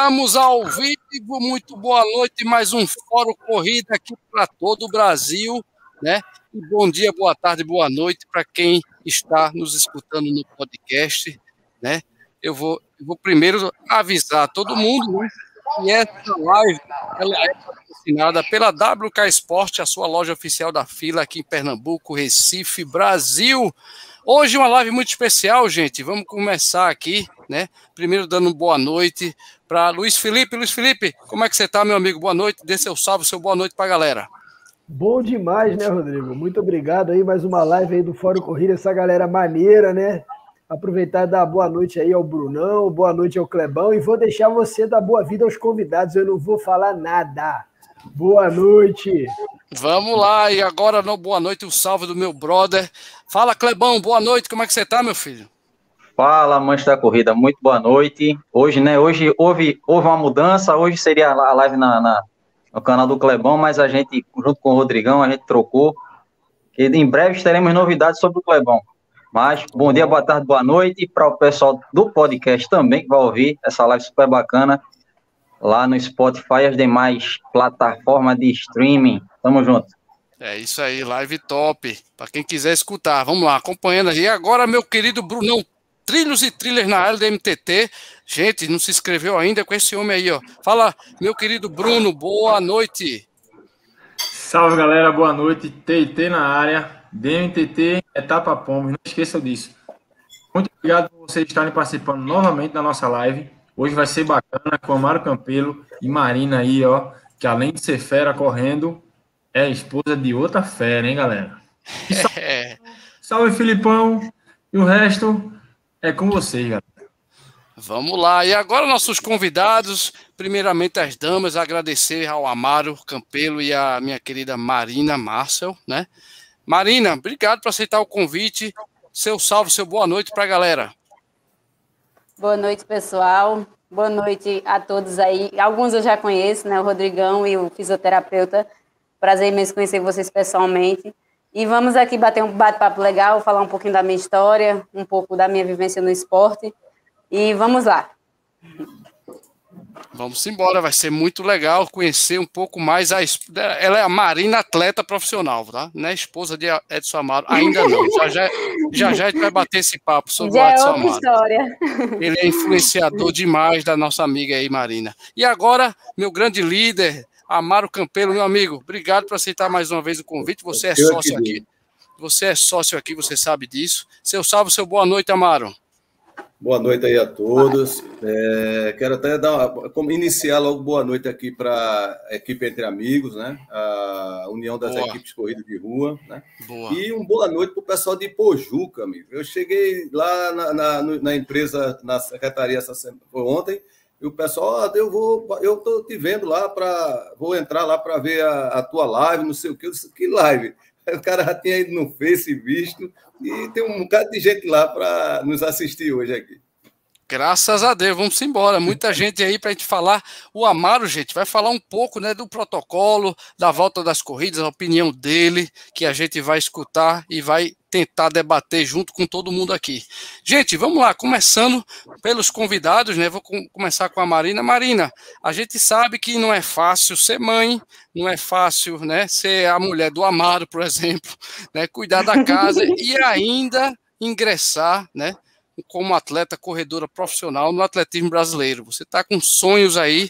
Estamos ao vivo, muito boa noite, mais um Fórum Corrida aqui para todo o Brasil, né? E bom dia, boa tarde, boa noite para quem está nos escutando no podcast, né? Eu vou, eu vou primeiro avisar todo mundo né, que essa live ela é patrocinada pela WK Esporte, a sua loja oficial da fila aqui em Pernambuco, Recife, Brasil. Hoje uma live muito especial, gente. Vamos começar aqui, né? Primeiro dando boa noite para Luiz Felipe. Luiz Felipe, como é que você está, meu amigo? Boa noite. Dê seu salve, seu boa noite para a galera. Bom demais, né, Rodrigo? Muito obrigado aí, mais uma live aí do Fórum Corrida, essa galera maneira, né? Aproveitar e dar boa noite aí ao Brunão, boa noite ao Clebão e vou deixar você dar boa vida aos convidados, eu não vou falar nada. Boa noite. Vamos lá, e agora no boa noite, o salve do meu brother. Fala, Clebão, boa noite, como é que você tá, meu filho? Fala, mancha da corrida, muito boa noite. Hoje, né, hoje houve, houve uma mudança, hoje seria a live na, na no canal do Clebão, mas a gente, junto com o Rodrigão, a gente trocou. E em breve teremos novidades sobre o Clebão. Mas bom dia, boa tarde, boa noite para o pessoal do podcast também que vai ouvir essa live super bacana lá no Spotify e as demais plataformas de streaming. Tamo junto. É isso aí, live top. Para quem quiser escutar, vamos lá, acompanhando aí. Agora, meu querido Brunão, trilhos e trilhas na área da MTT. Gente, não se inscreveu ainda com esse homem aí, ó. Fala, meu querido Bruno, boa noite. Salve, galera, boa noite. TT na área, DMTT, etapa Pomos, não esqueçam disso. Muito obrigado por vocês estarem participando novamente da nossa live. Hoje vai ser bacana com Amaro Campelo e Marina aí, ó, que além de ser fera correndo, é esposa de outra fera, hein, galera? Salve, salve, Filipão. E o resto é com vocês, galera. Vamos lá. E agora nossos convidados, primeiramente as damas, agradecer ao Amaro Campelo e a minha querida Marina Marcel, né? Marina, obrigado por aceitar o convite. Seu salve, seu boa noite para a galera. Boa noite, pessoal. Boa noite a todos aí. Alguns eu já conheço, né? O Rodrigão e o fisioterapeuta. Prazer imenso conhecer vocês pessoalmente. E vamos aqui bater um bate-papo legal, falar um pouquinho da minha história, um pouco da minha vivência no esporte. E vamos lá. Vamos embora, vai ser muito legal conhecer um pouco mais a ela é a Marina atleta profissional, tá? Não é esposa de Edson Amaro, ainda não. Já já, já, já a gente vai bater esse papo sobre já o Edson é Amaro. História. Ele é influenciador demais da nossa amiga aí, Marina. E agora, meu grande líder, Amaro Campelo, meu amigo, obrigado por aceitar mais uma vez o convite. Você é sócio aqui. Você é sócio aqui, você sabe disso. Seu salve, seu boa noite, Amaro. Boa noite aí a todos. É, quero até dar uma, iniciar logo boa noite aqui para a equipe Entre Amigos, né? A União das boa. Equipes Corrida de Rua, né? Boa. E um boa noite para o pessoal de Pojuca, amigo. Eu cheguei lá na, na, na empresa, na secretaria essa semana, ontem, e o pessoal, oh, eu vou, eu tô te vendo lá para, vou entrar lá para ver a, a, tua live, não sei o que, eu disse, que live? O cara já tinha ido no Face visto, e tem um bocado de gente lá para nos assistir hoje aqui. Graças a Deus, vamos embora. Muita gente aí para a gente falar. O Amaro, gente, vai falar um pouco né, do protocolo, da volta das corridas, a opinião dele, que a gente vai escutar e vai tentar debater junto com todo mundo aqui. Gente, vamos lá, começando pelos convidados, né? Vou com, começar com a Marina. Marina, a gente sabe que não é fácil ser mãe, não é fácil, né? Ser a mulher do Amaro, por exemplo, né? Cuidar da casa e ainda ingressar, né? Como atleta corredora profissional no atletismo brasileiro. Você está com sonhos aí,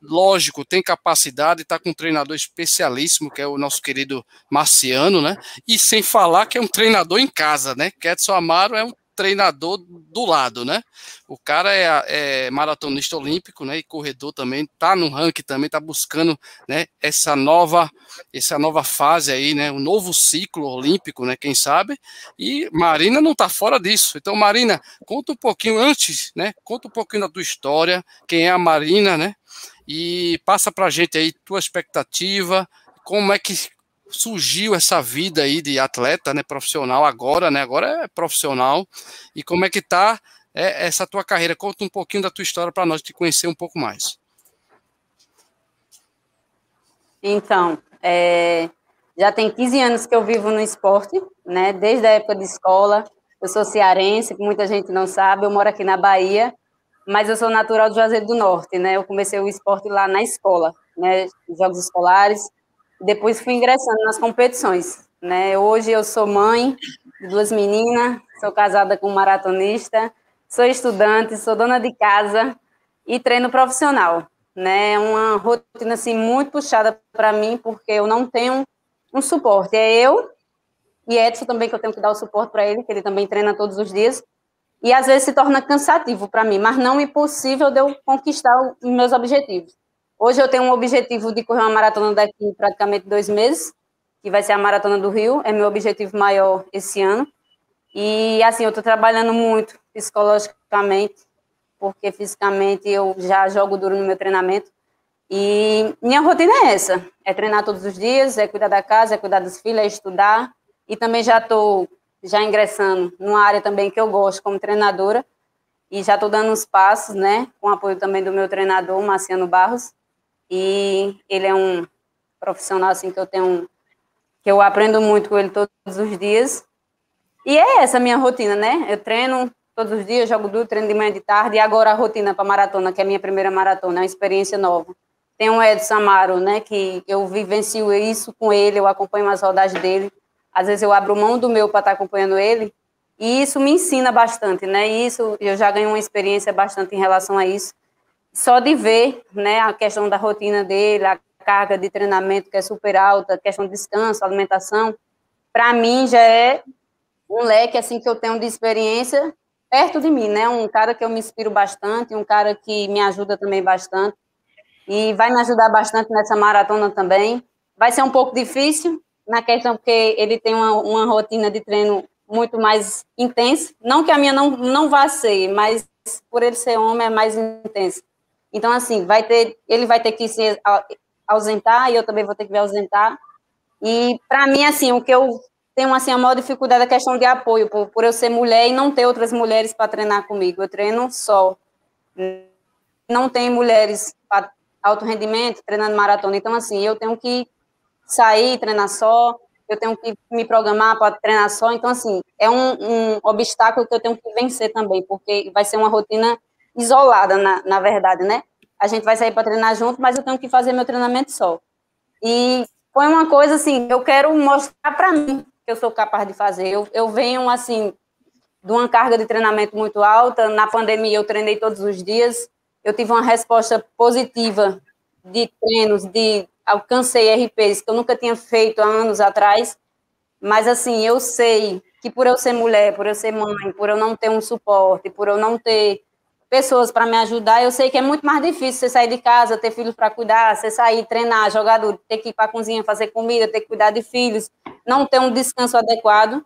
lógico, tem capacidade, está com um treinador especialíssimo, que é o nosso querido Marciano, né? E sem falar que é um treinador em casa, né? Ketson Amaro é um treinador do lado, né? O cara é, é, maratonista olímpico, né? E corredor também, tá no ranking também, tá buscando, né? Essa nova, essa nova fase aí, né? Um novo ciclo olímpico, né? Quem sabe? E Marina não tá fora disso. Então, Marina, conta um pouquinho antes, né? Conta um pouquinho da tua história, quem é a Marina, né? E passa pra gente aí tua expectativa, como é que surgiu essa vida aí de atleta, né, profissional agora, né, agora é profissional, e como é que tá é, essa tua carreira? Conta um pouquinho da tua história para nós te conhecer um pouco mais. Então, é, já tem 15 anos que eu vivo no esporte, né, desde a época de escola, eu sou cearense, que muita gente não sabe, eu moro aqui na Bahia, mas eu sou natural do Juazeiro do Norte, né? Eu comecei o esporte lá na escola, né? Jogos escolares. Depois fui ingressando nas competições, né? Hoje eu sou mãe de duas meninas, sou casada com um maratonista, sou estudante, sou dona de casa e treino profissional, né? Uma rotina assim muito puxada para mim porque eu não tenho um suporte. É eu e Edson também que eu tenho que dar o suporte para ele, que ele também treina todos os dias. E às vezes se torna cansativo para mim, mas não impossível de eu conquistar os meus objetivos. Hoje eu tenho um objetivo de correr uma maratona daqui praticamente dois meses, que vai ser a Maratona do Rio, é meu objetivo maior esse ano. E assim, eu estou trabalhando muito psicologicamente, porque fisicamente eu já jogo duro no meu treinamento. E minha rotina é essa: é treinar todos os dias, é cuidar da casa, é cuidar dos filhos, é estudar. E também já estou já ingressando numa área também que eu gosto como treinadora. E já estou dando uns passos, né? Com apoio também do meu treinador, Marciano Barros. E ele é um profissional assim que eu tenho que eu aprendo muito com ele todos os dias. E é essa a minha rotina, né? Eu treino todos os dias, jogo duro, treino de manhã e de tarde, e agora a rotina para maratona, que é a minha primeira maratona, é uma experiência nova. Tem um Edson Amaro, né, que eu vivencio isso com ele, eu acompanho as rodagens dele, às vezes eu abro mão do meu para estar acompanhando ele, e isso me ensina bastante, né, e isso, eu já ganho uma experiência bastante em relação a isso, só de ver, né, a questão da rotina dele, a carga de treinamento que é super alta, a questão de descanso, alimentação, para mim já é um leque, assim, que eu tenho de experiência perto de mim, né? Um cara que eu me inspiro bastante, um cara que me ajuda também bastante e vai me ajudar bastante nessa maratona também. Vai ser um pouco difícil na questão porque ele tem uma, uma rotina de treino muito mais intensa. Não que a minha não, não vá ser, mas por ele ser homem é mais intensa. Então, assim, vai ter, ele vai ter que se ausentar e eu também vou ter que me ausentar. E, para mim, assim, o que eu tenho assim, a maior dificuldade é a questão de apoio, por, por eu ser mulher e não ter outras mulheres para treinar comigo. Eu treino só. Não tem mulheres para alto rendimento treinando maratona. Então, assim, eu tenho que sair, treinar só, eu tenho que me programar para treinar só. Então, assim, é um, um, obstáculo que eu tenho que vencer também, porque vai ser uma rotina isolada, na, na verdade, né? A gente vai sair para treinar junto, mas eu tenho que fazer meu treinamento só. E foi uma coisa assim, eu quero mostrar para mim que eu sou capaz de fazer. Eu, eu venho, assim, de uma carga de treinamento muito alta. Na pandemia, eu treinei todos os dias. Eu tive uma resposta positiva de treinos, de alcancei RPs que eu nunca tinha feito há anos atrás. Mas, assim, eu sei que por eu ser mulher, por eu ser mãe, por eu não ter um suporte, por eu não ter pessoas para me ajudar, eu sei que é muito mais difícil você sair de casa, ter filhos para cuidar, você sair, treinar, jogar ter que ir para a cozinha, fazer comida, ter que cuidar de filhos, não ter um descanso adequado.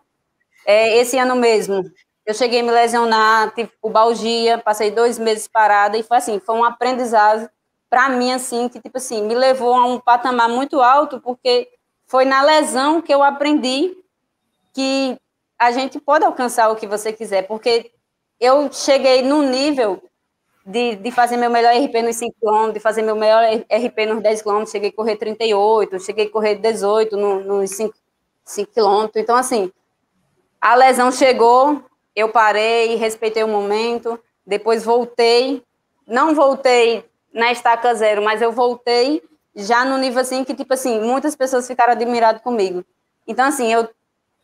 É, esse ano mesmo, eu cheguei a me lesionar, tive pubalgia, passei dois meses parada e foi assim, foi um aprendizado para mim, assim, que tipo assim, me levou a um patamar muito alto, porque foi na lesão que eu aprendi que a gente pode alcançar o que você quiser, porque eu cheguei num nível de, de fazer meu melhor RP nos 5 km, de fazer meu melhor RP nos 10 km, cheguei a correr 38, cheguei a correr 18 no, nos 5, 5 km. Então, assim, a lesão chegou, eu parei, respeitei o momento, depois voltei, não voltei na estaca zero, mas eu voltei já no nível assim que, tipo assim, muitas pessoas ficaram admiradas comigo. Então, assim, eu,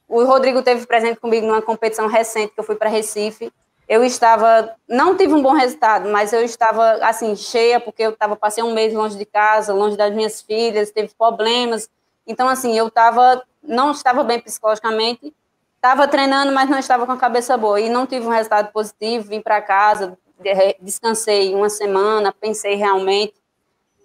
o Rodrigo teve presente comigo numa competição recente que eu fui para Recife, eu estava, não tive um bom resultado, mas eu estava assim cheia porque eu estava passei um mês longe de casa, longe das minhas filhas, teve problemas. Então assim, eu estava não estava bem psicologicamente, estava treinando, mas não estava com a cabeça boa e não tive um resultado positivo. Vim para casa, descansei uma semana, pensei realmente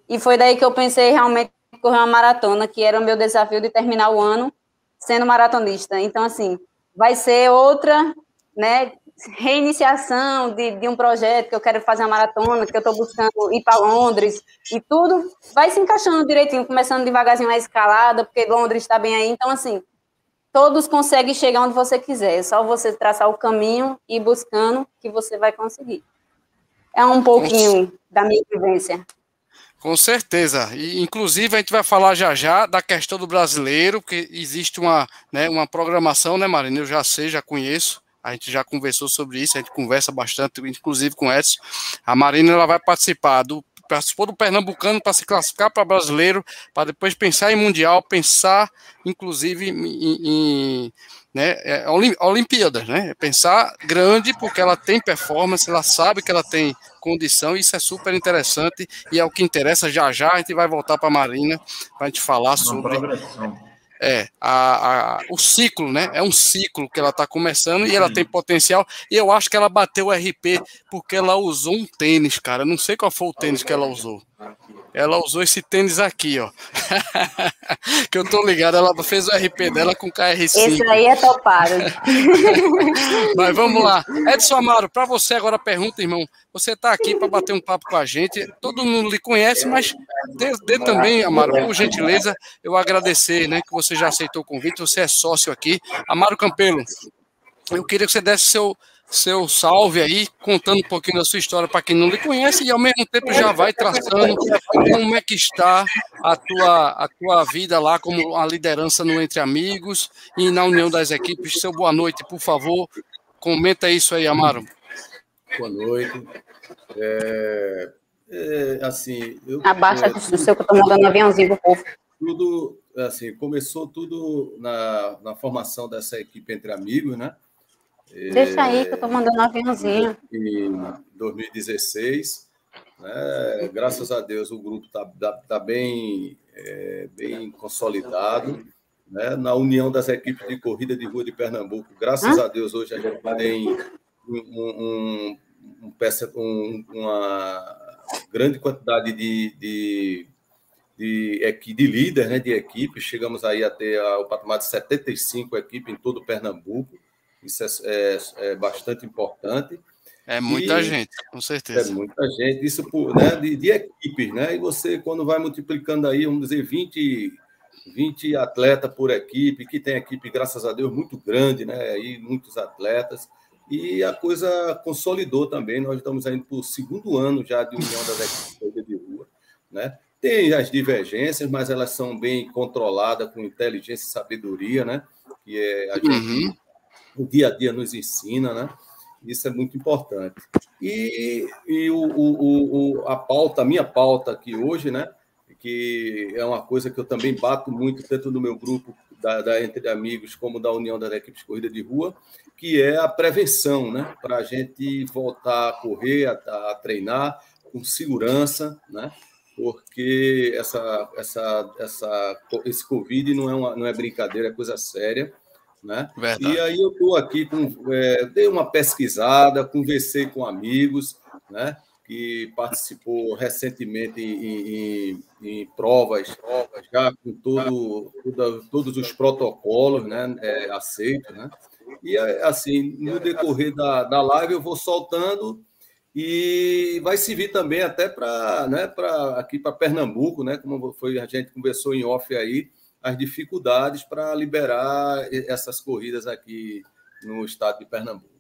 e foi daí que eu pensei realmente correr uma maratona, que era o meu desafio de terminar o ano sendo maratonista. Então assim, vai ser outra, né, reiniciação de, de um projeto que eu quero fazer uma maratona, que eu estou buscando ir para Londres, e tudo vai se encaixando direitinho, começando devagarzinho a escalada, porque Londres está bem aí. Então, assim, todos conseguem chegar onde você quiser, é só você traçar o caminho e ir buscando que você vai conseguir. É um pouquinho da minha vivência. Com certeza. E, inclusive, a gente vai falar já já da questão do brasileiro, porque existe uma, né, uma programação, né, Marina? Eu já sei, já conheço A gente já conversou sobre isso, a gente conversa bastante, inclusive com Edson. A Marina ela vai participar do participou do Pernambucano para se classificar para brasileiro, para depois pensar em Mundial, pensar inclusive em, em né, é, Olimpíadas, né? Pensar grande porque ela tem performance, ela sabe que ela tem condição, e isso é super interessante e é o que interessa já já. A gente vai voltar para a Marina para a gente falar sobre. É, a, a, o ciclo, né? É um ciclo que ela está começando e ela tem potencial. E eu acho que ela bateu o RP porque ela usou um tênis, cara. Não sei qual foi o tênis que ela usou. Ela usou esse tênis aqui, ó. que eu tô ligado, ela fez o RP dela com KR5. Esse aí é topado. Mas vamos lá. Edson Amaro, para você agora a pergunta, irmão. Você tá aqui para bater um papo com a gente. Todo mundo lhe conhece, mas dê, dê também, Amaro, por gentileza, eu agradecer, né, que você já aceitou o convite. Você é sócio aqui. Amaro Campelo, eu queria que você desse seu seu salve aí, contando um pouquinho da sua história para quem não lhe conhece e ao mesmo tempo já vai traçando como é que está a tua, a tua vida lá como a liderança no Entre Amigos e na união das equipes. Seu boa noite, por favor. Comenta isso aí, Amaro. Boa noite. É, é, assim, eu, Abaixa o seu que eu estou mandando um aviãozinho pro povo. Tudo, assim, começou tudo na, na formação dessa equipe Entre Amigos, né? Deixa aí que eu estou mandando um aviãozinho. Em 2016, né, graças a Deus o grupo está tá, tá bem, é, bem consolidado. Né, na união das equipes de corrida de rua de Pernambuco, graças Hã? a Deus hoje a gente tem um, um, um, uma grande quantidade de, de, de, de, de líderes né, de equipes, chegamos aí a ter o patamar de 75 equipes em todo Pernambuco. Isso é, é, é bastante importante. É muita e, gente, com certeza. É muita gente, isso por, né, de, de, equipes, né? E você, quando vai multiplicando aí, vamos dizer, 20, 20 atletas por equipe, que tem equipe, graças a Deus, muito grande, né? Aí, muitos atletas. E a coisa consolidou também. Nós estamos indo para o segundo ano já de união das equipes de rua, né? Tem as divergências, mas elas são bem controladas com inteligência e sabedoria, né? Que é a gente uhum o dia a dia nos ensina, né? Isso é muito importante. E, e o, o, o, a pauta, a minha pauta aqui hoje, né? Que é uma coisa que eu também bato muito, tanto no meu grupo da, da Entre Amigos como da União das Equipes de Corrida de Rua, que é a prevenção, né? Para a gente voltar a correr, a, a treinar com segurança, né? Porque essa, essa, essa, esse Covid não é, uma, não é brincadeira, é coisa séria. Né? E aí eu estou aqui, com, é, dei uma pesquisada, conversei com amigos, né? Que participou recentemente em, em, em provas, provas, já com todo, todos os protocolos né, é, aceitos. Né? E, assim, no decorrer da, da live, eu vou soltando e vai servir também até para né, aqui para Pernambuco, né, como foi a gente conversou em off aí, as dificuldades para liberar essas corridas aqui no estado de Pernambuco.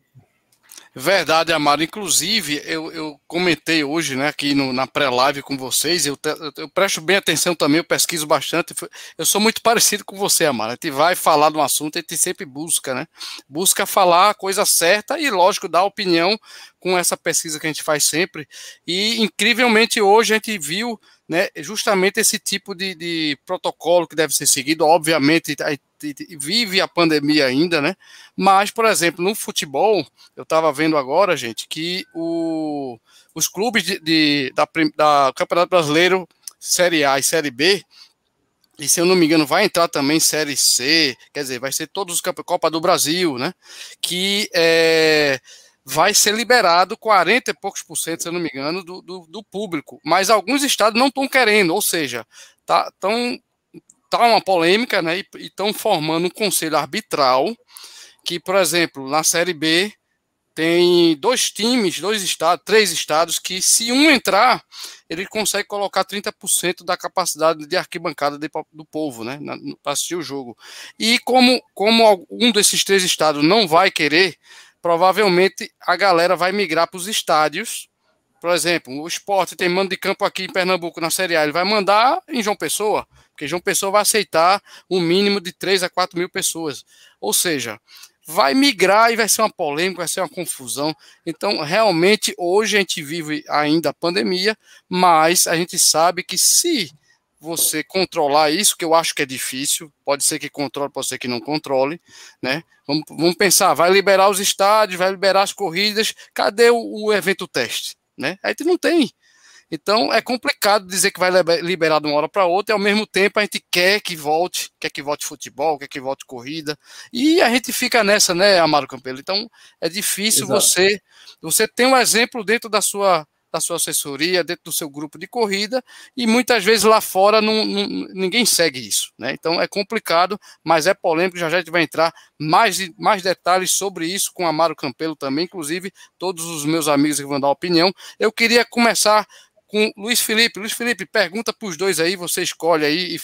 Verdade, Amaro. Inclusive, eu, eu comentei hoje, né, aqui no, na pré-live com vocês, eu, eu, presto bem atenção também, eu pesquiso bastante. Eu sou muito parecido com você, Amaro. A gente vai falar de um assunto, a gente sempre busca, né? Busca falar a coisa certa e, lógico, dar opinião com essa pesquisa que a gente faz sempre. E, incrivelmente, hoje a gente viu né, justamente esse tipo de, de protocolo que deve ser seguido. Obviamente, vive a pandemia ainda, né? Mas, por exemplo, no futebol, eu estava vendo agora, gente, que o, os clubes de, de da, da Campeonato Brasileiro Série A e Série B, e se eu não me engano, vai entrar também Série C, quer dizer, vai ser todos os Copa do Brasil, né? Que é vai ser liberado 40 e poucos por cento, se eu não me engano, do, do, do público. Mas alguns estados não estão querendo, ou seja, tá, tá uma polêmica, né? E estão formando um conselho arbitral que, por exemplo, na Série B tem dois times, dois estados, três estados que, se um entrar, ele consegue colocar 30% da capacidade de arquibancada de, do povo, né, para assistir o jogo. E como, como um desses três estados não vai querer, provavelmente a galera vai migrar para os estádios. Por exemplo, o esporte tem mando de campo aqui em Pernambuco na Série A, ele vai mandar em João Pessoa, porque João Pessoa vai aceitar um mínimo de 3 a 4 mil pessoas. Ou seja, vai migrar e vai ser uma polêmica, vai ser uma confusão. Então, realmente, hoje a gente vive ainda a pandemia, mas a gente sabe que se você controlar isso, que eu acho que é difícil, pode ser que controle, pode ser que não controle, né? Vamos, vamos pensar, vai liberar os estádios, vai liberar as corridas, cadê o, o evento teste, né? A gente não tem. Então é complicado dizer que vai liberar de uma hora para outra, e ao mesmo tempo a gente quer que volte, quer que volte futebol, quer que volte corrida, e a gente fica nessa, né, Amaro Campelo? Então é difícil Exato. você você ter um exemplo dentro da sua da sua assessoria, dentro do seu grupo de corrida, e muitas vezes lá fora não, não, ninguém segue isso. Né? Então é complicado, mas é polêmico, já já a gente vai entrar mais, mais detalhes sobre isso com Amaro Campelo também, inclusive todos os meus amigos que vão dar opinião. Eu queria começar com Luiz Felipe. Luiz Felipe, pergunta para os dois aí, você escolhe aí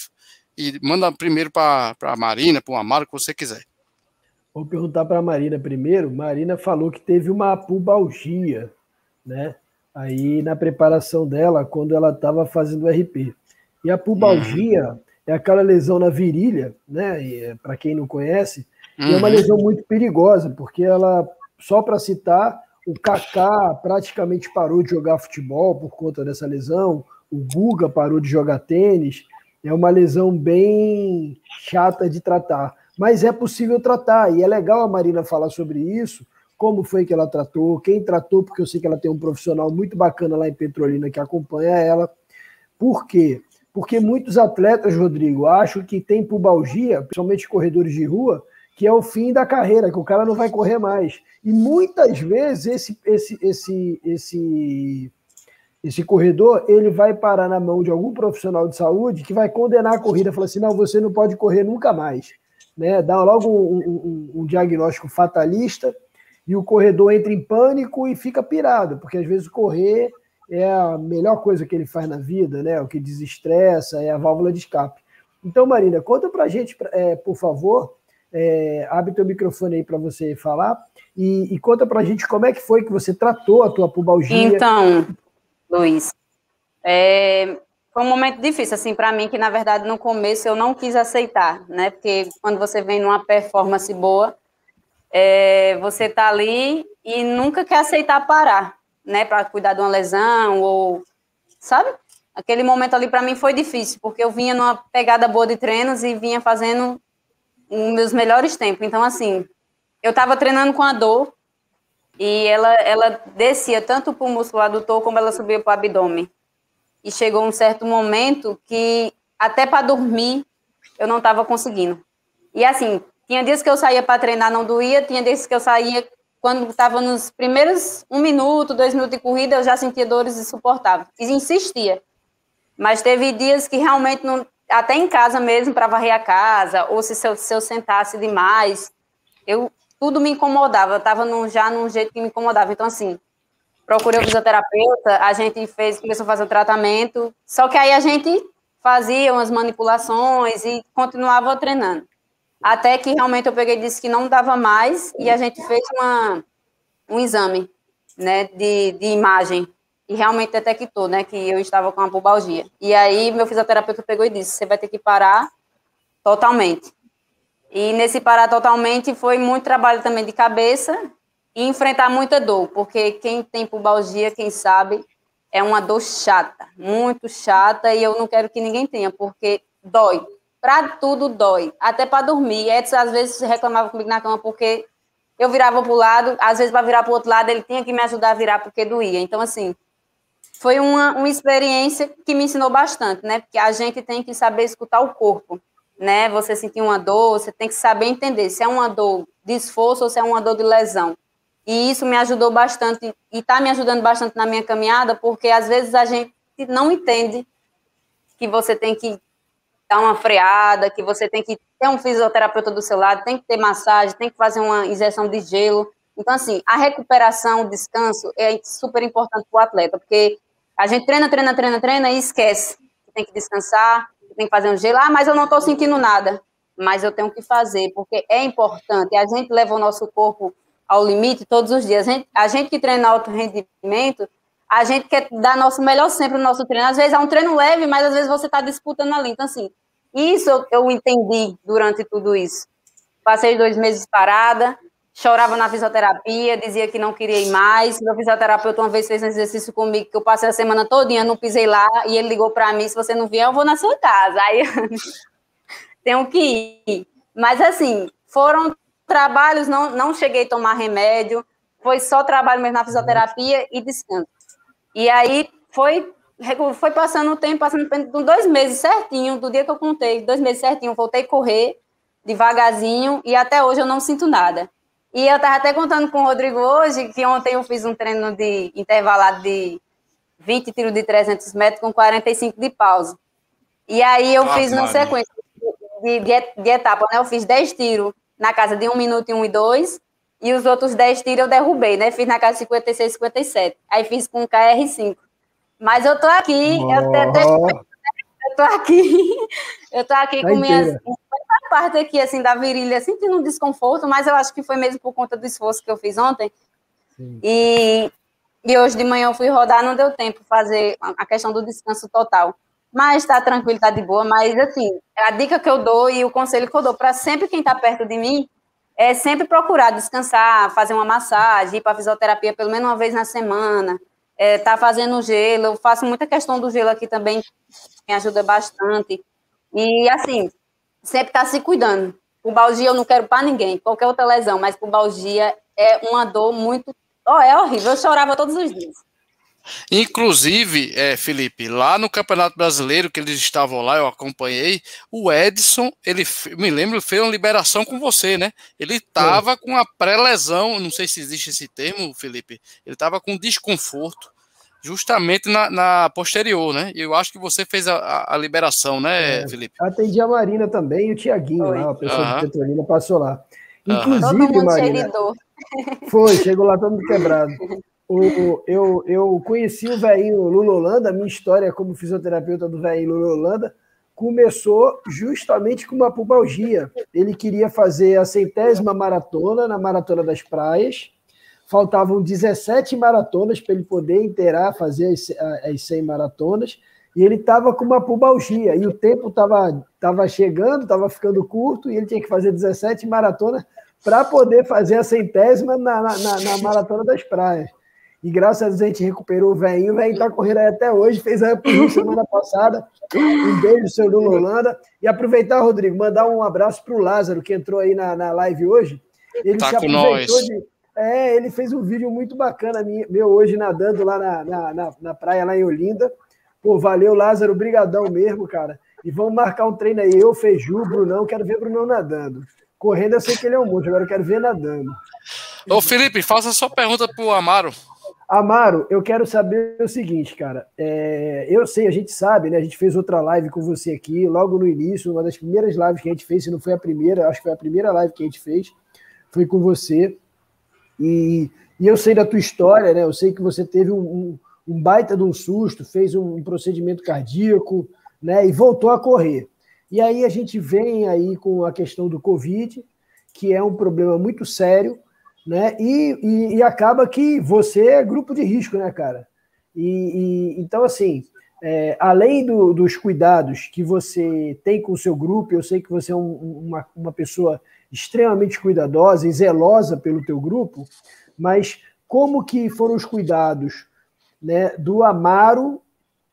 e, e manda primeiro para a Marina, para o Amaro, que você quiser. Vou perguntar para a Marina primeiro. Marina falou que teve uma pubalgia, né? Aí na preparação dela, quando ela estava fazendo o RP. E a pubalgia uhum. é aquela lesão na virilha, né? É, para quem não conhece, uhum. é uma uhum. lesão muito perigosa, porque ela, só para citar, o Kaká praticamente parou de jogar futebol por conta dessa lesão. O Guga parou de jogar tênis. É uma lesão bem chata de tratar, mas é possível tratar e é legal a Marina falar sobre isso. Como foi que ela tratou? Quem tratou? Porque eu sei que ela tem um profissional muito bacana lá em Petrolina que acompanha ela. Por quê? Porque muitos atletas, Rodrigo, acham que tem pubalgia, principalmente corredores de rua, que é o fim da carreira, que o cara não vai correr mais. E muitas vezes esse, esse, esse, esse, esse corredor ele vai parar na mão de algum profissional de saúde que vai condenar a corrida, falar assim, não, você não pode correr nunca mais. Né? Dá logo um, um, um diagnóstico fatalista e o corredor entra em pânico e fica pirado, porque às vezes correr é a melhor coisa que ele faz na vida, né? o que desestressa, é a válvula de escape. Então, Marina, conta pra gente, é, por favor, é, abre teu microfone aí para você falar e, e conta para a gente como é que foi que você tratou a tua pubalgia. Então, Luiz, é, foi um momento difícil assim para mim que na verdade no começo eu não quis aceitar, né? Porque quando você vem numa performance boa, é, você tá ali e nunca quer aceitar parar, né? Para cuidar de uma lesão ou sabe? Aquele momento ali para mim foi difícil porque eu vinha numa pegada boa de treinos e vinha fazendo os meus melhores tempos. Então, assim, eu estava treinando com a dor e ela, ela descia tanto para o músculo adutor como ela subia para o abdômen. E chegou um certo momento que até para dormir eu não estava conseguindo. E assim, tinha dias que eu saía para treinar não doía, tinha dias que eu saía quando estava nos primeiros um minuto, dois minutos de corrida, eu já sentia dores insuportáveis. E insistia. Mas teve dias que realmente não, até em casa mesmo, para varrer a casa, ou se, se, eu, se eu sentasse demais, eu tudo me incomodava, eu estava já num jeito que me incomodava. Então, assim, procurei o fisioterapeuta, a gente fez, começou a fazer o tratamento, só que aí a gente fazia umas manipulações e continuava treinando. Até que realmente eu peguei e disse que não dava mais, e a gente fez uma, um exame né, de, de imagem e realmente detectou, né, que eu estava com uma pubalgia. E aí meu fisioterapeuta pegou e disse: "Você vai ter que parar totalmente". E nesse parar totalmente foi muito trabalho também de cabeça e enfrentar muita dor, porque quem tem pubalgia, quem sabe, é uma dor chata, muito chata e eu não quero que ninguém tenha, porque dói. Para tudo dói, até para dormir. Edson às vezes reclamava comigo na cama porque eu virava para o lado, às vezes para virar para o outro lado ele tinha que me ajudar a virar porque doía. Então assim, foi uma, uma experiência que me ensinou bastante, né? Porque a gente tem que saber escutar o corpo, né? Você sentir uma dor, você tem que saber entender se é uma dor de esforço ou se é uma dor de lesão. E isso me ajudou bastante e está me ajudando bastante na minha caminhada, porque às vezes a gente não entende que você tem que dar uma freada, que você tem que ter um fisioterapeuta do seu lado, tem que ter massagem, tem que fazer uma injeção de gelo. Então, assim, a recuperação, o descanso é super importante para o atleta, porque a gente treina, treina, treina, treina e esquece. Tem que descansar, tem que fazer um gelo. Ah, mas eu não estou sentindo nada. Mas eu tenho que fazer, porque é importante. A gente leva o nosso corpo ao limite todos os dias. A gente, a gente que treina alto rendimento, a gente quer dar nosso melhor sempre no nosso treino. Às vezes é um treino leve, mas às vezes você está disputando ali. Então, assim, isso eu, eu entendi durante tudo isso. Passei dois meses parada, chorava na fisioterapia, dizia que não queria ir mais. Meu fisioterapeuta uma vez fez um exercício comigo que eu passei a semana todinha, não pisei lá, e ele ligou para mim, se você não vier, eu vou na sua casa. Aí tenho que ir. Mas assim, foram trabalhos, não, não cheguei a tomar remédio, foi só trabalho mesmo na fisioterapia e descanso. E aí foi foi passando o tempo, passando dois meses certinho, do dia que eu contei, dois meses certinho, voltei a correr devagarzinho e até hoje eu não sinto nada. E eu estava até contando com o Rodrigo hoje que ontem eu fiz um treino de intervalado de 20 tiros de 300 metros com 45 de pausa. E aí eu ah, fiz uma sequência de, de, de, etapa, né? Eu fiz 10 tiros na casa de 1 minuto e 1 e 2, e os outros 10 tiros eu derrubei, né? Fiz na casa de 56 e 57. Aí fiz com KR5. Mas eu tô aqui, oh. eu, até, eu tô aqui, eu tô aqui com minhas parte aqui, assim, da virilha, sentindo um desconforto, mas eu acho que foi mesmo por conta do esforço que eu fiz ontem. E, e hoje de manhã eu fui rodar, não deu tempo fazer a questão do descanso total. Mas tá tranquilo, tá de boa. Mas, assim, a dica que eu dou e o conselho que eu dou para sempre quem tá perto de mim é sempre procurar descansar, fazer uma massagem, ir para fisioterapia pelo menos uma vez na semana, é, tá fazendo gelo. Eu faço muita questão do gelo aqui também, me ajuda bastante. E, assim, sempre tá se cuidando. O balgia eu não quero para ninguém, qualquer outra lesão, mas o balgia é uma dor muito. Oh, é horrível, eu chorava todos os dias. Inclusive, é, Felipe, lá no Campeonato Brasileiro que eles estavam lá, eu acompanhei, o Edson, ele me lembro, fez uma liberação com você, né? Ele estava com a pré-lesão, não sei se existe esse termo, Felipe, ele estava com desconforto justamente na, na, posterior, né? E eu acho que você fez a, a liberação, né, é, Felipe? Atendi a Marina também e o Tiaguinho lá, a pessoa uhum. de Petrolina passou lá. Inclusive, uhum. Marina. Foi, chegou lá todo quebrado. O, eu, eu conheci o velhinho Lula Holanda, minha história como fisioterapeuta do velhinho Lula Holanda começou justamente com uma pubalgia. Ele queria fazer a centésima maratona na Maratona das Praias, faltavam 17 maratonas para ele poder inteirar, fazer as, as 100 maratonas, e ele estava com uma pubalgia, e o tempo estava tava chegando, estava ficando curto, e ele tinha que fazer 17 maratonas para poder fazer a centésima na, na, na, Maratona das Praias. E graças a Deus a gente recuperou o velhinho, o velhinho está correndo aí até hoje, fez a semana passada. Um beijo, seu Lula Holanda. E aproveitar, Rodrigo, mandar um abraço para o Lázaro, que entrou aí na, na live hoje. Ele tá se aproveitou de é, ele fez um vídeo muito bacana meu hoje nadando lá na, na, na, na praia, lá em Olinda. Pô, valeu, Lázaro, brigadão mesmo, cara. E vamos marcar um treino aí. Eu, Feiju, Brunão, quero ver Brunão nadando. Correndo, eu sei que ele é um monte, agora eu quero ver nadando. Ô, Felipe, faça a sua pergunta pro Amaro. Amaro, eu quero saber o seguinte, cara. É, eu sei, a gente sabe, né? A gente fez outra live com você aqui, logo no início, uma das primeiras lives que a gente fez, se não foi a primeira, acho que foi a primeira live que a gente fez, foi com você. E, e eu sei da tua história, né? Eu sei que você teve um, um, um baita de um susto, fez um, procedimento cardíaco, né? E voltou a correr. E aí a gente vem aí com a questão do Covid, que é um problema muito sério, né? E, e, e acaba que você é grupo de risco, né, cara? E, e então, assim, é, além do, dos cuidados que você tem com o seu grupo, eu sei que você é um, uma, uma pessoa extremamente cuidadosa e zelosa pelo teu grupo, mas como que foram os cuidados né, do Amaro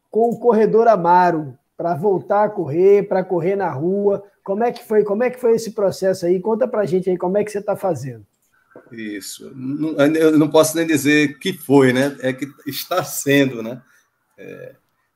com o corredor Amaro para voltar a correr, para correr na rua? Como é que foi? Como é que foi esse processo aí? Conta para gente aí como é que você está fazendo. Isso. Eu não posso nem dizer que foi, né? É que está sendo, né? É,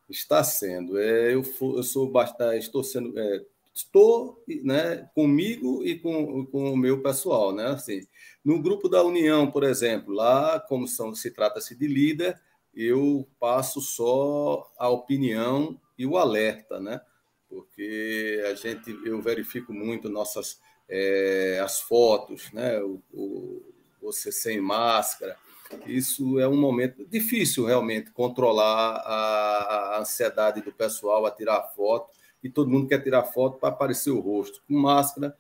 está sendo. É, eu, eu sou bastante, estou sendo, é, estou né, comigo e com, com o meu pessoal, né? Assim, no grupo da União, por exemplo, lá, como são, se trata-se de líder, eu passo só a opinião e o alerta, né? Porque a gente, eu verifico muito nossas é, as fotos, né? O, o, você sem máscara. Isso é um momento difícil realmente controlar a, a ansiedade do pessoal a tirar foto e todo mundo quer tirar foto para aparecer o rosto. Com máscara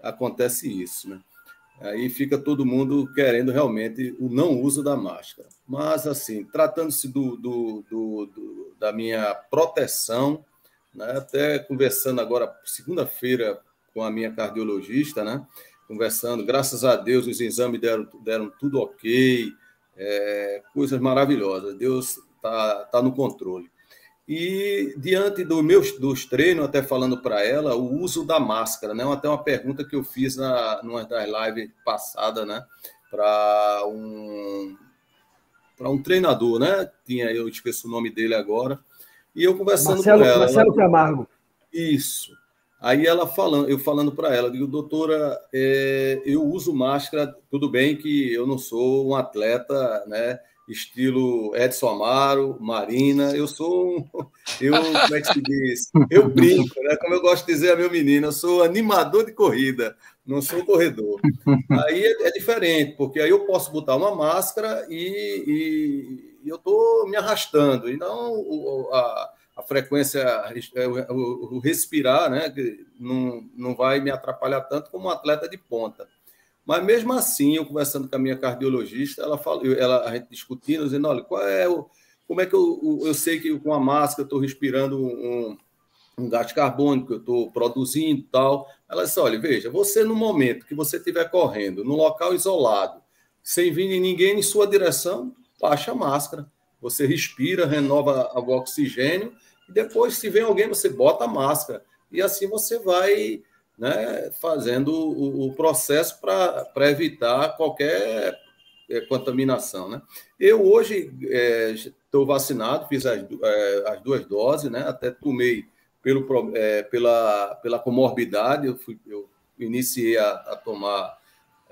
acontece isso, né? Aí fica todo mundo querendo realmente o não uso da máscara. Mas, assim, tratando-se do, do, do, do, da minha proteção, né? até conversando agora, segunda-feira, com a minha cardiologista, né? conversando. Graças a Deus, os exames deram, deram tudo ok, é, coisas maravilhosas. Deus está tá no controle. E diante do meus, dos treinos, até falando para ela, o uso da máscara, né? Até uma pergunta que eu fiz na numa das lives passada, né? Para um para um treinador, né? Tinha eu esqueço o nome dele agora. E eu conversando Marcelo, com ela. Marcelo ela, Camargo. Isso. Aí ela falando, eu falando para ela, digo, doutora, é, eu uso máscara, tudo bem que eu não sou um atleta, né? estilo Edson Amaro, Marina. Eu sou um. Eu, como é que se diz? Eu brinco, né? Como eu gosto de dizer a meu menino, eu sou animador de corrida, não sou corredor. Aí é, é diferente, porque aí eu posso botar uma máscara e, e, e eu estou me arrastando. Então, a, a frequência, é, o, respirar, né? Não, não vai me atrapalhar tanto como um atleta de ponta. Mas mesmo assim, eu conversando com a minha cardiologista, ela falou, ela, a gente discutindo, dizendo, olha, qual é o, como é que eu, eu sei que com a máscara eu estou respirando um, um gás carbônico, eu estou produzindo tal. Ela disse, olha, veja, você no momento que você estiver correndo, num local isolado, sem vir ninguém em sua direção, baixa a máscara. Você respira, renova o oxigênio, e depois, se vem alguém, você bota a máscara. E assim você vai né, fazendo o, o processo para evitar qualquer é, contaminação. Né? Eu hoje estou é, vacinado, fiz as, é, as, duas doses, né, até tomei pelo, pela, pela comorbidade, eu, fui, eu iniciei a, a tomar,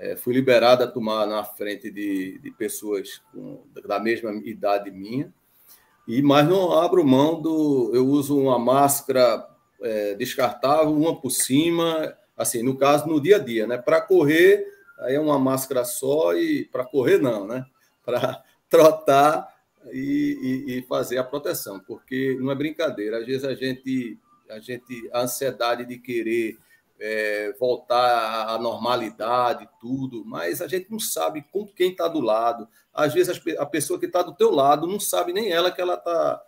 é, fui liberado a tomar na frente de, de pessoas com, da mesma idade minha, e mas não abro mão do. Eu uso uma máscara é, descartável, uma por cima, assim, no caso, no dia a dia, né? Para correr, aí é uma máscara só e para correr não, né? Para trotar e, e, e, fazer a proteção, porque não é brincadeira. Às vezes a gente, a gente, a ansiedade de querer é, voltar à normalidade, tudo, mas a gente não sabe com quem está do lado. Às vezes a pessoa que está do teu lado não sabe nem ela que ela está,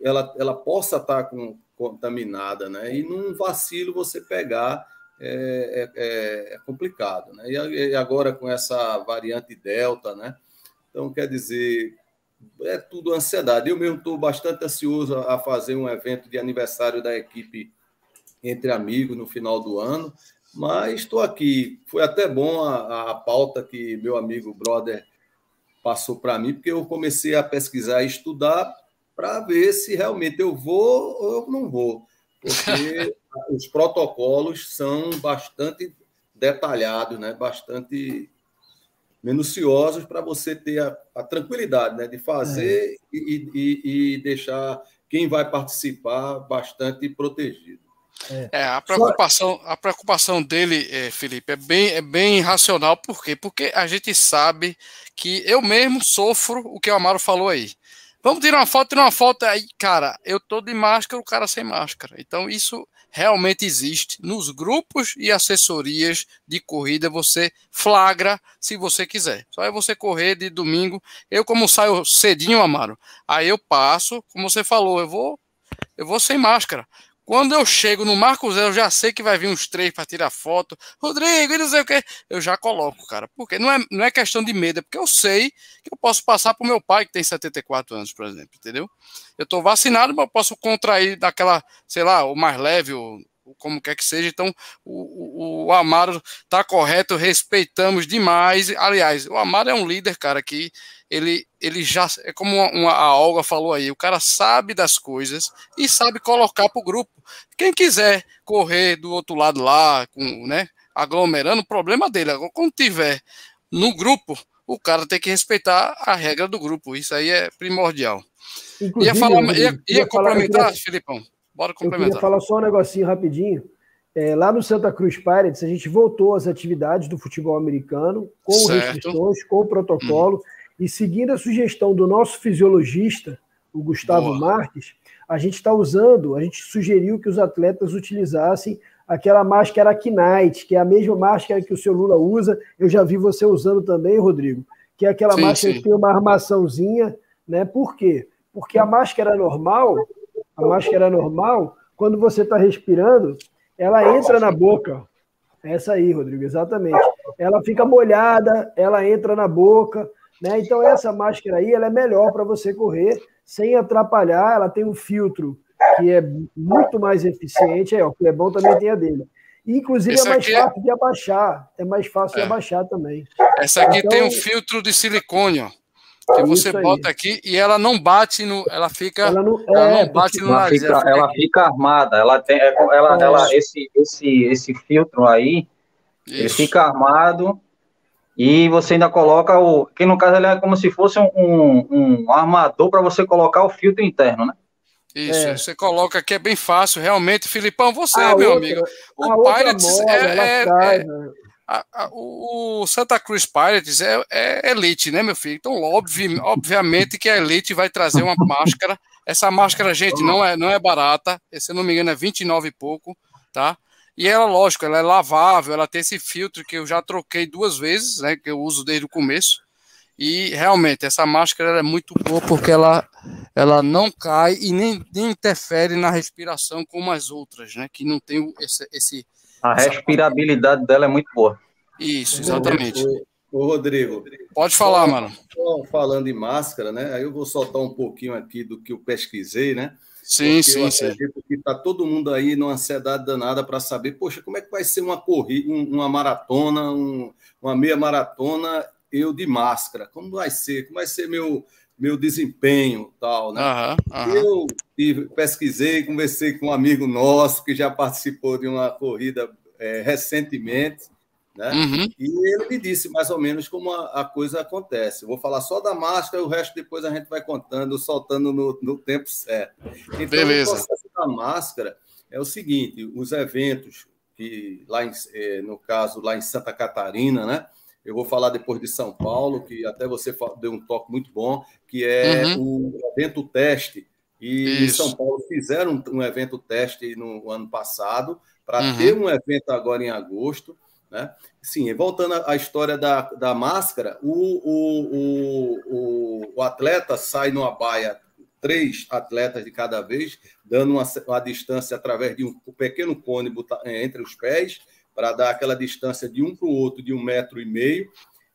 ela, ela possa estar tá contaminada, né? E num vacilo você pegar é, é, é, é complicado, né? E agora com essa variante Delta, né? Então, quer dizer, é tudo ansiedade. Eu mesmo estou bastante ansioso a fazer um evento de aniversário da equipe entre amigos no final do ano, mas estou aqui. Foi até bom a, a pauta que meu amigo brother passou para mim, porque eu comecei a pesquisar e estudar para ver se realmente eu vou ou eu não vou, porque os protocolos são bastante detalhados, né? bastante minuciosos para você ter a, a, tranquilidade né? de fazer é. e, e, e deixar quem vai participar bastante protegido. É. é, a preocupação, a preocupação dele, é, Felipe, é bem, é bem racional. Por quê? Porque a gente sabe que eu mesmo sofro o que o Amaro falou aí. Vamos tirar uma foto, tirar uma foto aí, cara. Eu tô de máscara, o cara sem máscara. Então, isso realmente existe nos grupos e assessorias de corrida. Você flagra se você quiser. Só é você correr de domingo. Eu, como saio cedinho, Amaro, aí eu passo, como você falou, eu vou, eu vou sem máscara. Quando eu chego no Marco Zero, eu já sei que vai vir uns três para tirar foto. Rodrigo, e não sei o que. Eu já coloco, cara. Porque não é, não é questão de medo, é porque eu sei que eu posso passar para o meu pai, que tem 74 anos, por exemplo, entendeu? Eu estou vacinado, mas eu posso contrair daquela, sei lá, o mais leve, o, como quer que seja. Então, o, o, o Amaro está correto, respeitamos demais. Aliás, o Amaro é um líder, cara, que ele, ele já, é como uma, uma, a Olga falou aí, o cara sabe das coisas e sabe colocar para o grupo. Quem quiser correr do outro lado lá, com, né, aglomerando, o problema dele. Agora, quando tiver no grupo, o cara tem que respeitar a regra do grupo. Isso aí é primordial. Inclusive, ia, falar, ia, ia complementar, falar, Filipão? Bora complementar. Eu queria falar só um negocinho rapidinho. É, lá no Santa Cruz Pirates, a gente voltou às atividades do futebol americano, com certo. restrições, com o protocolo, hum. E seguindo a sugestão do nosso fisiologista, o Gustavo Boa. Marques, a gente está usando, a gente sugeriu que os atletas utilizassem aquela máscara Knight, que é a mesma máscara que o seu Lula usa. Eu já vi você usando também, Rodrigo, que é aquela sim, máscara sim. que tem uma armaçãozinha, né? Por quê? Porque a máscara normal, a máscara normal, quando você está respirando, ela entra na boca. Essa aí, Rodrigo, exatamente. Ela fica molhada, ela entra na boca, né? Então essa máscara aí, ela é melhor para você correr sem atrapalhar. Ela tem um filtro que é muito mais eficiente. É, o Clebão também tem a dele. Inclusive Esse é mais fácil é... de abaixar. É mais fácil é. de abaixar também. Essa aqui então... tem um filtro de silicone, ó. Que você bota aqui e ela não bate no. Ela fica. Ela não, ela é, não bate no nariz. Fica, ela, ela fica armada. Ela tem. É ela, ela, esse, esse, esse filtro aí, Isso. ele fica armado e você ainda coloca o. Que no caso ele é como se fosse um, um, um armador para você colocar o filtro interno, né? Isso, é. você coloca aqui, é bem fácil, realmente. Filipão, você, a meu outra, amigo. O Pirates moda, é, é, é a, a, o Santa Cruz Pirates é, é, elite, né, meu filho? Então, óbvio, obviamente que a elite vai trazer uma máscara. Essa máscara, gente, não é, não é barata. Se eu não me engano, é 29 e pouco, tá? E ela, lógico, ela é lavável, ela tem esse filtro que eu já troquei duas vezes, né? Que eu uso desde o começo. E realmente, essa máscara é muito boa porque ela, ela não cai e nem, nem interfere na respiração como as outras, né? Que não tem esse. esse a respirabilidade dela é muito boa. Isso, exatamente. Ô, Rodrigo. Pode falar, mano. Falando em máscara, né? Aí eu vou soltar um pouquinho aqui do que eu pesquisei, né? Sim, sim, sim. Que está todo mundo aí numa ansiedade danada para saber, poxa, como é que vai ser uma corrida, uma maratona, um, uma meia maratona, eu de máscara? Como vai ser? Como vai ser meu, meu desempenho, tal, né? Uhum, uhum. Eu pesquisei, conversei com um amigo nosso que já participou de uma corrida é, recentemente, né? Uhum. E ele me disse mais ou menos como a, a, coisa acontece. Eu vou falar só da máscara, o resto depois a gente vai contando, soltando no, no tempo certo. Então, Beleza. o processo da máscara é o seguinte: os eventos que lá em, eh, no caso lá em Santa Catarina, né? Eu vou falar depois de São Paulo, que até você deu um toque muito bom, que é uhum. o evento teste. E Isso. em São Paulo fizeram um, evento teste no ano passado, para uhum. ter um evento agora em agosto. Né? Sim, voltando à história da, da máscara, o, o, o, o, atleta sai numa baia, três atletas de cada vez, dando uma, uma distância através de um, um pequeno cone é, entre os pés, para dar aquela distância de um para o outro de um metro e meio,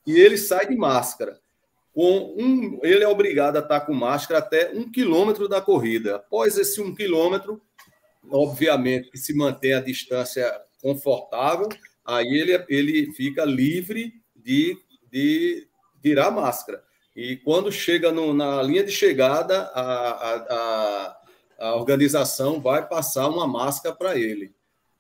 e ele sai de máscara. Com um, ele é obrigado a estar com máscara até um quilômetro da corrida. Após esse um quilômetro, obviamente que se mantém a distância confortável, aí ele, ele fica livre de, de tirar a máscara. E quando chega no, na linha de chegada, a, a, a, a organização vai passar uma máscara para ele.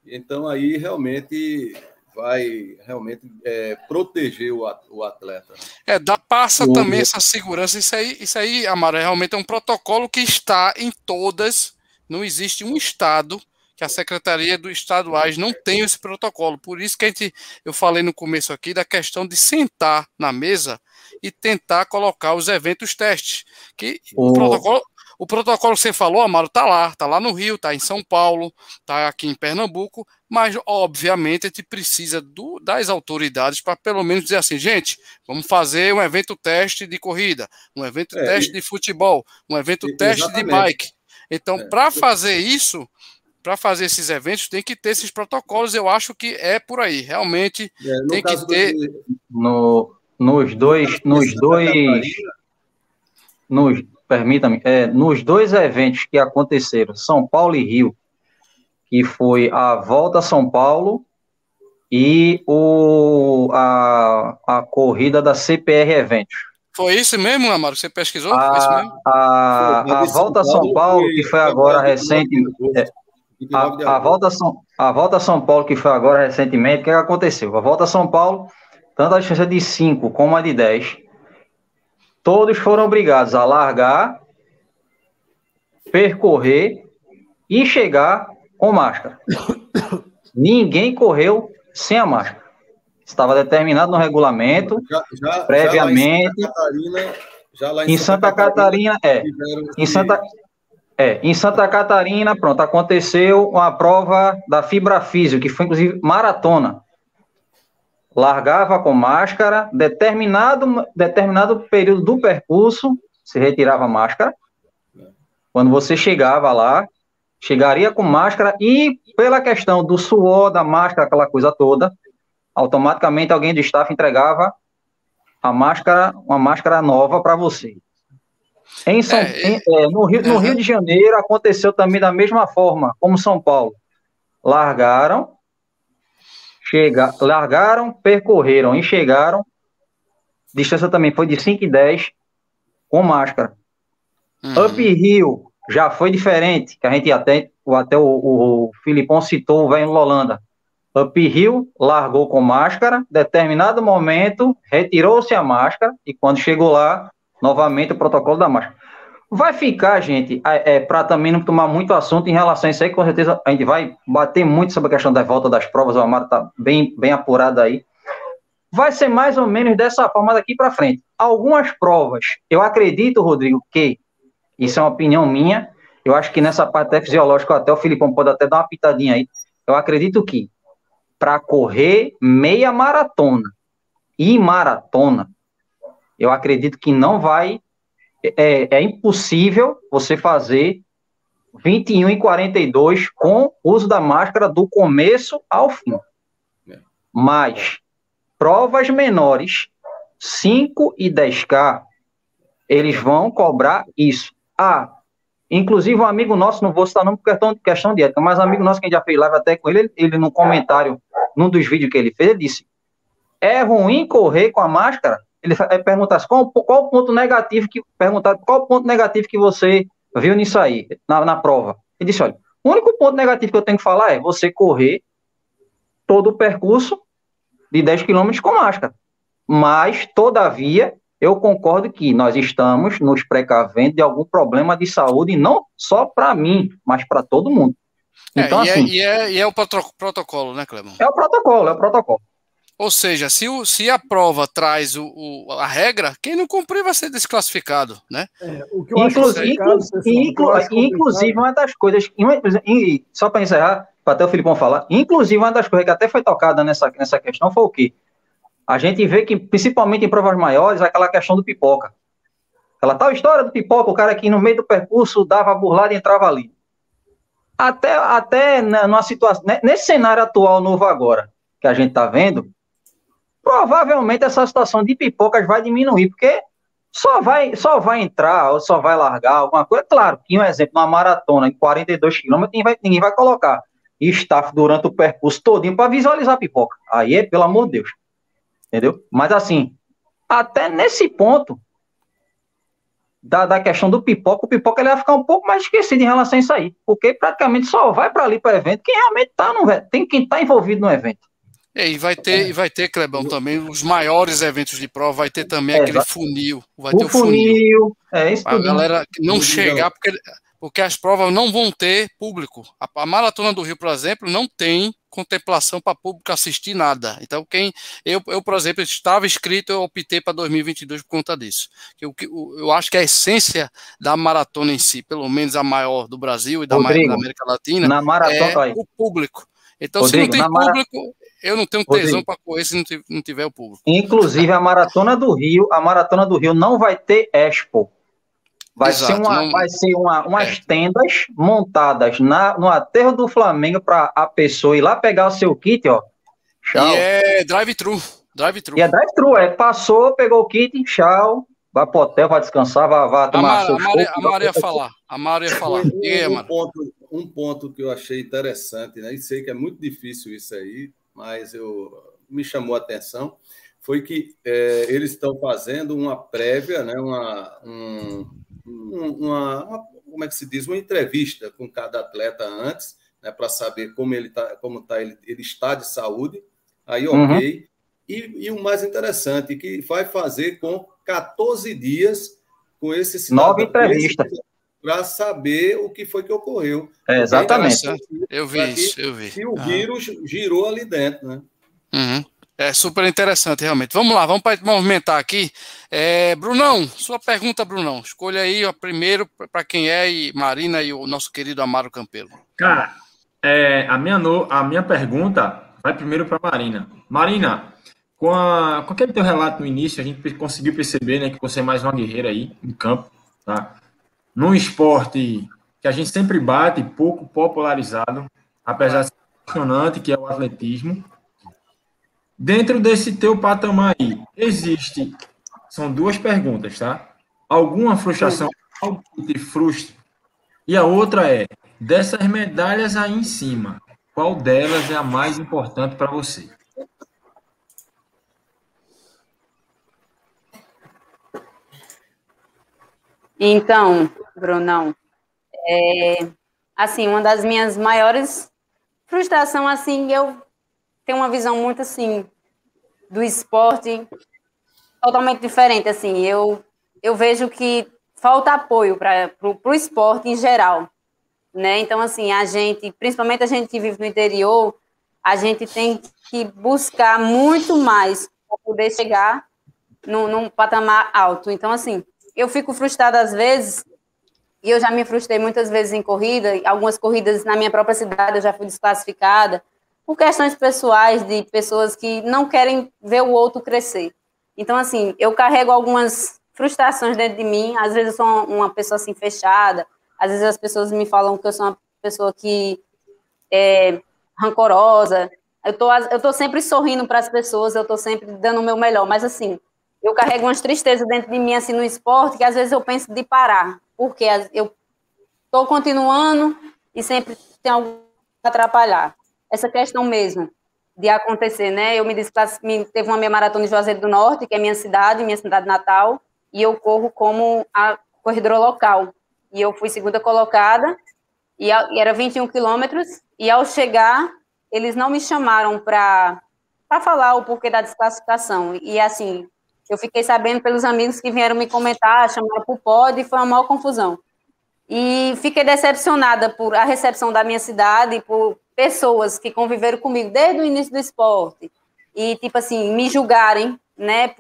Então aí realmente vai realmente é, proteger o atleta. Né? É, dá passa o... também essa segurança. Isso aí, isso aí, Amaro, realmente é um protocolo que está em todas. Não existe um estado que a Secretaria do Estaduais não tem esse protocolo. Por isso que a gente, eu falei no começo aqui da questão de sentar na mesa e tentar colocar os eventos testes. Que o, o protocolo, o protocolo que você falou, Amaro, tá lá, tá lá no Rio, tá em São Paulo, tá aqui em Pernambuco, mas obviamente a gente precisa do, das autoridades para pelo menos dizer assim, gente, vamos fazer um evento teste de corrida, um evento é, teste e, de futebol, um evento teste de bike. Então, é. para fazer isso, para fazer esses eventos tem que ter esses protocolos. Eu acho que é por aí. Realmente é, tem que ter. No, nos dois, nos dois, nos, permita-me, é, nos dois eventos que aconteceram, São Paulo e Rio, que foi a volta a São Paulo e o, a, a corrida da CPR Eventos. Foi isso mesmo, Amaro? Você pesquisou? A, a, a volta a São Paulo, que foi agora recente. É, a, a, volta a, São, a volta a São Paulo, que foi agora recentemente, o que, é que aconteceu? A volta a São Paulo, tanto a distância de 5 como a de 10, todos foram obrigados a largar, percorrer e chegar com máscara. Ninguém correu sem a máscara. Estava determinado no regulamento, já, já, previamente. Já em Santa Catarina, já lá em, em Santa, Santa Catarina, Catarina, é. Em Santa, é, em Santa Catarina, pronto, aconteceu uma prova da fibra física, que foi inclusive maratona. Largava com máscara, determinado, determinado período do percurso, se retirava a máscara. Quando você chegava lá, chegaria com máscara e, pela questão do suor da máscara, aquela coisa toda, automaticamente alguém do staff entregava a máscara, uma máscara nova para você. Em São, é, em, é, no, Rio, no Rio de Janeiro aconteceu também da mesma forma, como São Paulo. Largaram, chega, largaram, percorreram e chegaram. Distância também foi de 5 e 10 com máscara. Uhum. Up Rio já foi diferente, que a gente até, até o, o, o Filipão citou o velho Lolanda. Up Hill largou com máscara, determinado momento retirou-se a máscara e quando chegou lá, novamente o protocolo da máscara. Vai ficar, gente, é, para também não tomar muito assunto em relação a isso aí, com certeza a gente vai bater muito sobre a questão da volta das provas, o Amaro está bem, bem apurado aí. Vai ser mais ou menos dessa forma daqui para frente. Algumas provas, eu acredito, Rodrigo, que isso é uma opinião minha. Eu acho que nessa parte fisiológica, até o Filipão pode até dar uma pitadinha aí. Eu acredito que para correr meia maratona e maratona, eu acredito que não vai. É, é impossível você fazer 21 e 42 com uso da máscara do começo ao fim. Mas provas menores, 5 e 10K, eles vão cobrar isso. Ah, inclusive um amigo nosso, não vou citar nome por questão, questão de ética, mas um amigo nosso que a gente já fez live até com ele, ele, ele no comentário, num dos vídeos que ele fez, ele disse, é ruim correr com a máscara? Ele perguntasse qual, qual o ponto negativo que perguntar qual o ponto negativo que você viu nisso aí, na, na prova. Ele disse, olha, o único ponto negativo que eu tenho que falar é você correr todo o percurso de 10 km com máscara. Mas, todavia, eu concordo que nós estamos nos precavendo de algum problema de saúde, não só para mim, mas para todo mundo. É, então, é, assim, e, é, e, é, e é o protocolo, né, Clemão? É o protocolo, é o protocolo. Ou seja, se, o, se a prova traz o, o, a regra, quem não cumprir vai ser desclassificado, né? É, o que eu inclusive, acho inclu, inclusive, uma das coisas, só para encerrar, para até o Filipão falar, inclusive uma das coisas que até foi tocada nessa, nessa questão foi o quê? a gente vê que, principalmente em provas maiores, aquela questão do pipoca. Aquela tal história do pipoca, o cara que no meio do percurso dava a burlada e entrava ali. Até, até numa situação, nesse cenário atual novo agora, que a gente está vendo, provavelmente essa situação de pipocas vai diminuir, porque só vai, só vai entrar ou só vai largar alguma coisa. Claro que um exemplo, uma maratona em 42 quilômetros, ninguém vai, ninguém vai colocar staff durante o percurso todinho para visualizar a pipoca. Aí é, pelo amor de Deus entendeu? Mas assim, até nesse ponto da, da questão do pipoca, o pipoca ele vai ficar um pouco mais esquecido em relação a isso aí, porque praticamente só vai para ali para evento quem realmente está no tem quem está envolvido no evento. É, e vai ter, e vai ter, Clebão, também os maiores eventos de prova, vai ter também é, aquele funil. Vai o ter o funil. funil. É isso. A galera não chegar, porque, porque as provas não vão ter público. A, a Maratona do Rio, por exemplo, não tem contemplação para público assistir nada. Então, quem eu, eu por exemplo, estava inscrito, eu optei para 2022 por conta disso. Eu, eu, eu acho que a essência da maratona em si, pelo menos a maior do Brasil e da, Rodrigo, da América Latina, na maratona, é o público. Então, Rodrigo, se não tem público, mara... eu não tenho tesão para correr se não tiver o público. Inclusive, a maratona do Rio, a maratona do Rio não vai ter expo. Vai Exato, ser, uma, não... vai ser uma, umas é. tendas montadas na, no aterro do Flamengo para a pessoa ir lá pegar o seu kit, ó. Tchau. E é drive-thru. Drive-thru. E é drive-thru, é. Passou, pegou o kit, tchau. Vai pro hotel, vai descansar, vai, vai tomar a Maria, a Maria ia falar. A Maria ia falar. Um, um, ponto, um ponto que eu achei interessante, né? E sei que é muito difícil isso aí, mas eu me chamou a atenção foi que é, eles estão fazendo uma prévia, né, uma, um, uma, uma, como é que se diz, uma entrevista com cada atleta antes, né, para saber como ele tá, como tá, ele, ele está de saúde. Aí, ok. Uhum. E, e, o mais interessante, que vai fazer com 14 dias com esse cidadão. Nova entrevista. Para saber o que foi que ocorreu. É, exatamente. eu vi isso, eu vi. Se o ah. vírus girou ali dentro, né? Uhum. É super interessante, realmente. Vamos lá, vamos para movimentar aqui. É, Brunão, sua pergunta, Brunão. Escolha aí ó, primeiro para quem é e Marina e o nosso querido Amaro Campelo. Cara, é, a, minha no, a minha pergunta vai primeiro para Marina. Marina, com, a, com aquele teu relato no início, a gente conseguiu perceber né, que você é mais uma guerreira aí em campo, tá? Num esporte que a gente sempre bate, pouco popularizado, apesar de ser apaixonante, que é o atletismo. Dentro desse teu patamar aí, existe, são duas perguntas, tá? Alguma frustração, algo que te frustre? E a outra é, dessas medalhas aí em cima, qual delas é a mais importante para você? Então, Brunão, é, assim, uma das minhas maiores frustrações, assim, eu tenho uma visão muito, assim, do esporte totalmente diferente, assim, eu, eu vejo que falta apoio para o esporte em geral, né, então, assim, a gente, principalmente a gente que vive no interior, a gente tem que buscar muito mais para poder chegar num, num patamar alto, então, assim, eu fico frustrada às vezes, e eu já me frustrei muitas vezes em corrida, algumas corridas na minha própria cidade eu já fui desclassificada, por questões pessoais de pessoas que não querem ver o outro crescer. Então, assim, eu carrego algumas frustrações dentro de mim, às vezes eu sou uma pessoa assim fechada, às vezes as pessoas me falam que eu sou uma pessoa que é rancorosa, eu tô, eu tô sempre sorrindo para as pessoas, eu tô sempre dando o meu melhor, mas assim, eu carrego umas tristezas dentro de mim, assim, no esporte, que às vezes eu penso de parar, porque eu estou continuando e sempre tem algo para atrapalhar. Essa questão mesmo de acontecer, né? Eu me desclassifiquei, teve uma meia maratona em Juazeiro do Norte, que é minha cidade, minha cidade natal, e eu corro como a corredora local. E eu fui segunda colocada, e, era 21 quilômetros, e ao chegar, eles não me chamaram para falar o porquê da desclassificação. E assim, eu fiquei sabendo pelos amigos que vieram me comentar, chamaram para o pod e foi uma maior confusão. E fiquei decepcionada por a recepção da minha cidade, por pessoas que conviveram comigo desde o início do esporte e, tipo assim, me julgarem, né?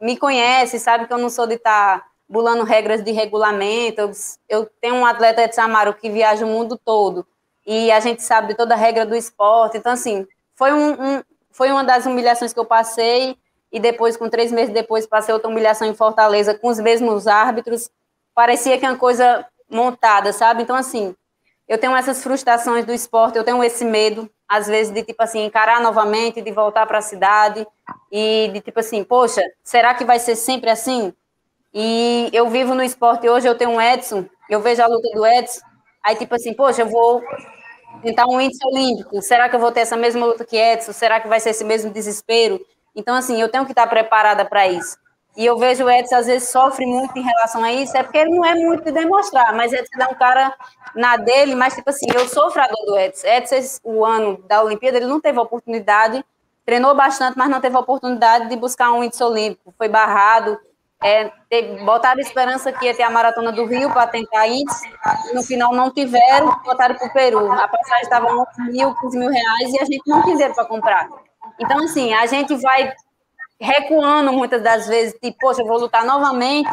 Me conhece, sabe que eu não sou de estar tá bulando regras de regulamento. Eu, eu tenho um atleta de Samaro que viaja o mundo todo e a gente sabe de toda a regra do esporte. Então, assim, foi, um, um foi uma das humilhações que eu passei e depois, com três meses depois, passei outra humilhação em Fortaleza com os mesmos árbitros. Parecia que é uma coisa montada, sabe? Então, assim, eu tenho essas frustrações do esporte, eu tenho esse medo, às vezes, de, tipo assim, encarar novamente, de voltar para a cidade e de, tipo assim, poxa, será que vai ser sempre assim? E eu vivo no esporte hoje, eu tenho um Edson, eu vejo a luta do Edson, aí, tipo assim, poxa, eu vou tentar um índice olímpico, será que eu vou ter essa mesma luta que Edson? Será que vai ser esse mesmo desespero? Então, assim, eu tenho que estar preparada para isso. E eu vejo o Edson, às vezes, sofre muito em relação a isso, é porque ele não é muito de demonstrar, mas Edson é um cara na dele, mas, tipo assim, eu sou frador do Edson. Edson, o ano da Olimpíada, ele não teve a oportunidade, treinou bastante, mas não teve a oportunidade de buscar um índice olímpico. Foi barrado, é, botaram esperança que ia ter a Maratona do Rio para tentar índice, no final não tiveram, botaram para o Peru. A passagem estava 11 mil, 15 mil reais, e a gente não dinheiro para comprar. Então, assim, a gente vai recuando muitas das vezes, tipo, poxa, eu vou lutar novamente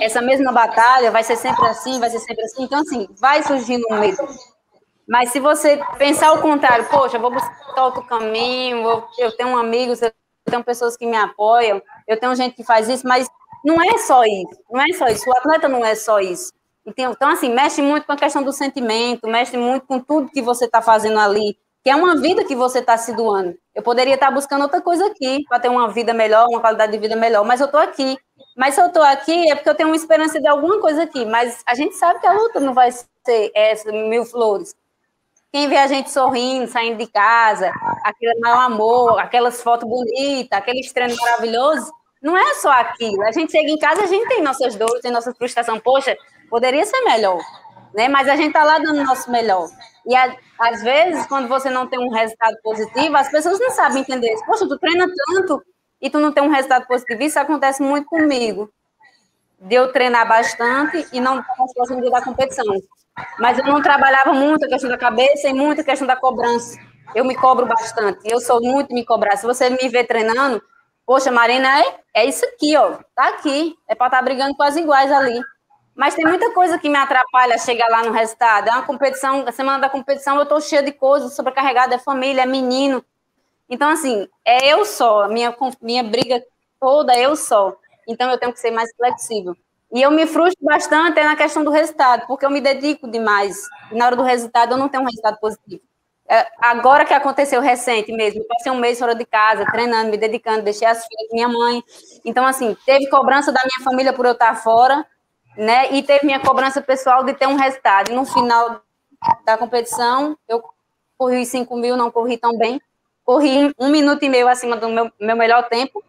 essa mesma batalha, vai ser sempre assim, vai ser sempre assim. Então, assim, vai surgindo um medo. Mas se você pensar o contrário, poxa, eu vou buscar outro caminho, eu tenho amigos, eu tenho pessoas que me apoiam, eu tenho gente que faz isso, mas não é só isso, não é só isso, o atleta não é só isso. Então, assim, mexe muito com a questão do sentimento, mexe muito com tudo que você está fazendo ali, que é uma vida que você está se doando. Eu poderia estar tá buscando outra coisa aqui, para ter uma vida melhor, uma qualidade de vida melhor, mas eu estou aqui. Mas se eu estou aqui é porque eu tenho uma esperança de alguma coisa aqui. Mas a gente sabe que a luta não vai ser essa, mil flores. Quem vê a gente sorrindo, saindo de casa, aquele maior amor, aquelas fotos bonitas, aqueles treinos maravilhosos, não é só aquilo. A gente chega em casa, a gente tem nossas dores, tem nossa frustração. Poxa, poderia ser melhor, né? Mas a gente está lá dando o nosso melhor. E a, às vezes, quando você não tem um resultado positivo, as pessoas não sabem entender isso. Poxa, tu treina tanto e tu não tem um resultado positivo. Isso acontece muito comigo. De eu treinar bastante e não estar próximo da competição. Mas eu não trabalhava muito a questão da cabeça e muito a questão da cobrança. Eu me cobro bastante. Eu sou muito me cobrar. Se você me vê treinando, poxa, Marina, é, é isso aqui, ó. Tá aqui. É para estar tá brigando com as iguais ali. Mas tem muita coisa que me atrapalha chegar lá no resultado. É uma competição, a semana da competição eu estou cheia de coisas, sobrecarregada, é família, é menino. Então, assim, é eu só, minha, minha briga toda é eu só. Então, eu tenho que ser mais flexível. E eu me frustro bastante na questão do resultado, porque eu me dedico demais. Na hora do resultado, eu não tenho um resultado positivo. É, agora que aconteceu recente mesmo, passei um mês fora de casa, treinando, me dedicando, deixei as filhas minha mãe. Então, assim, teve cobrança da minha família por eu estar fora, né? E teve minha cobrança pessoal de ter um resultado. E no final da competição, eu corri 5 mil, não corri tão bem. Corri um minuto e meio acima do meu, meu melhor tempo.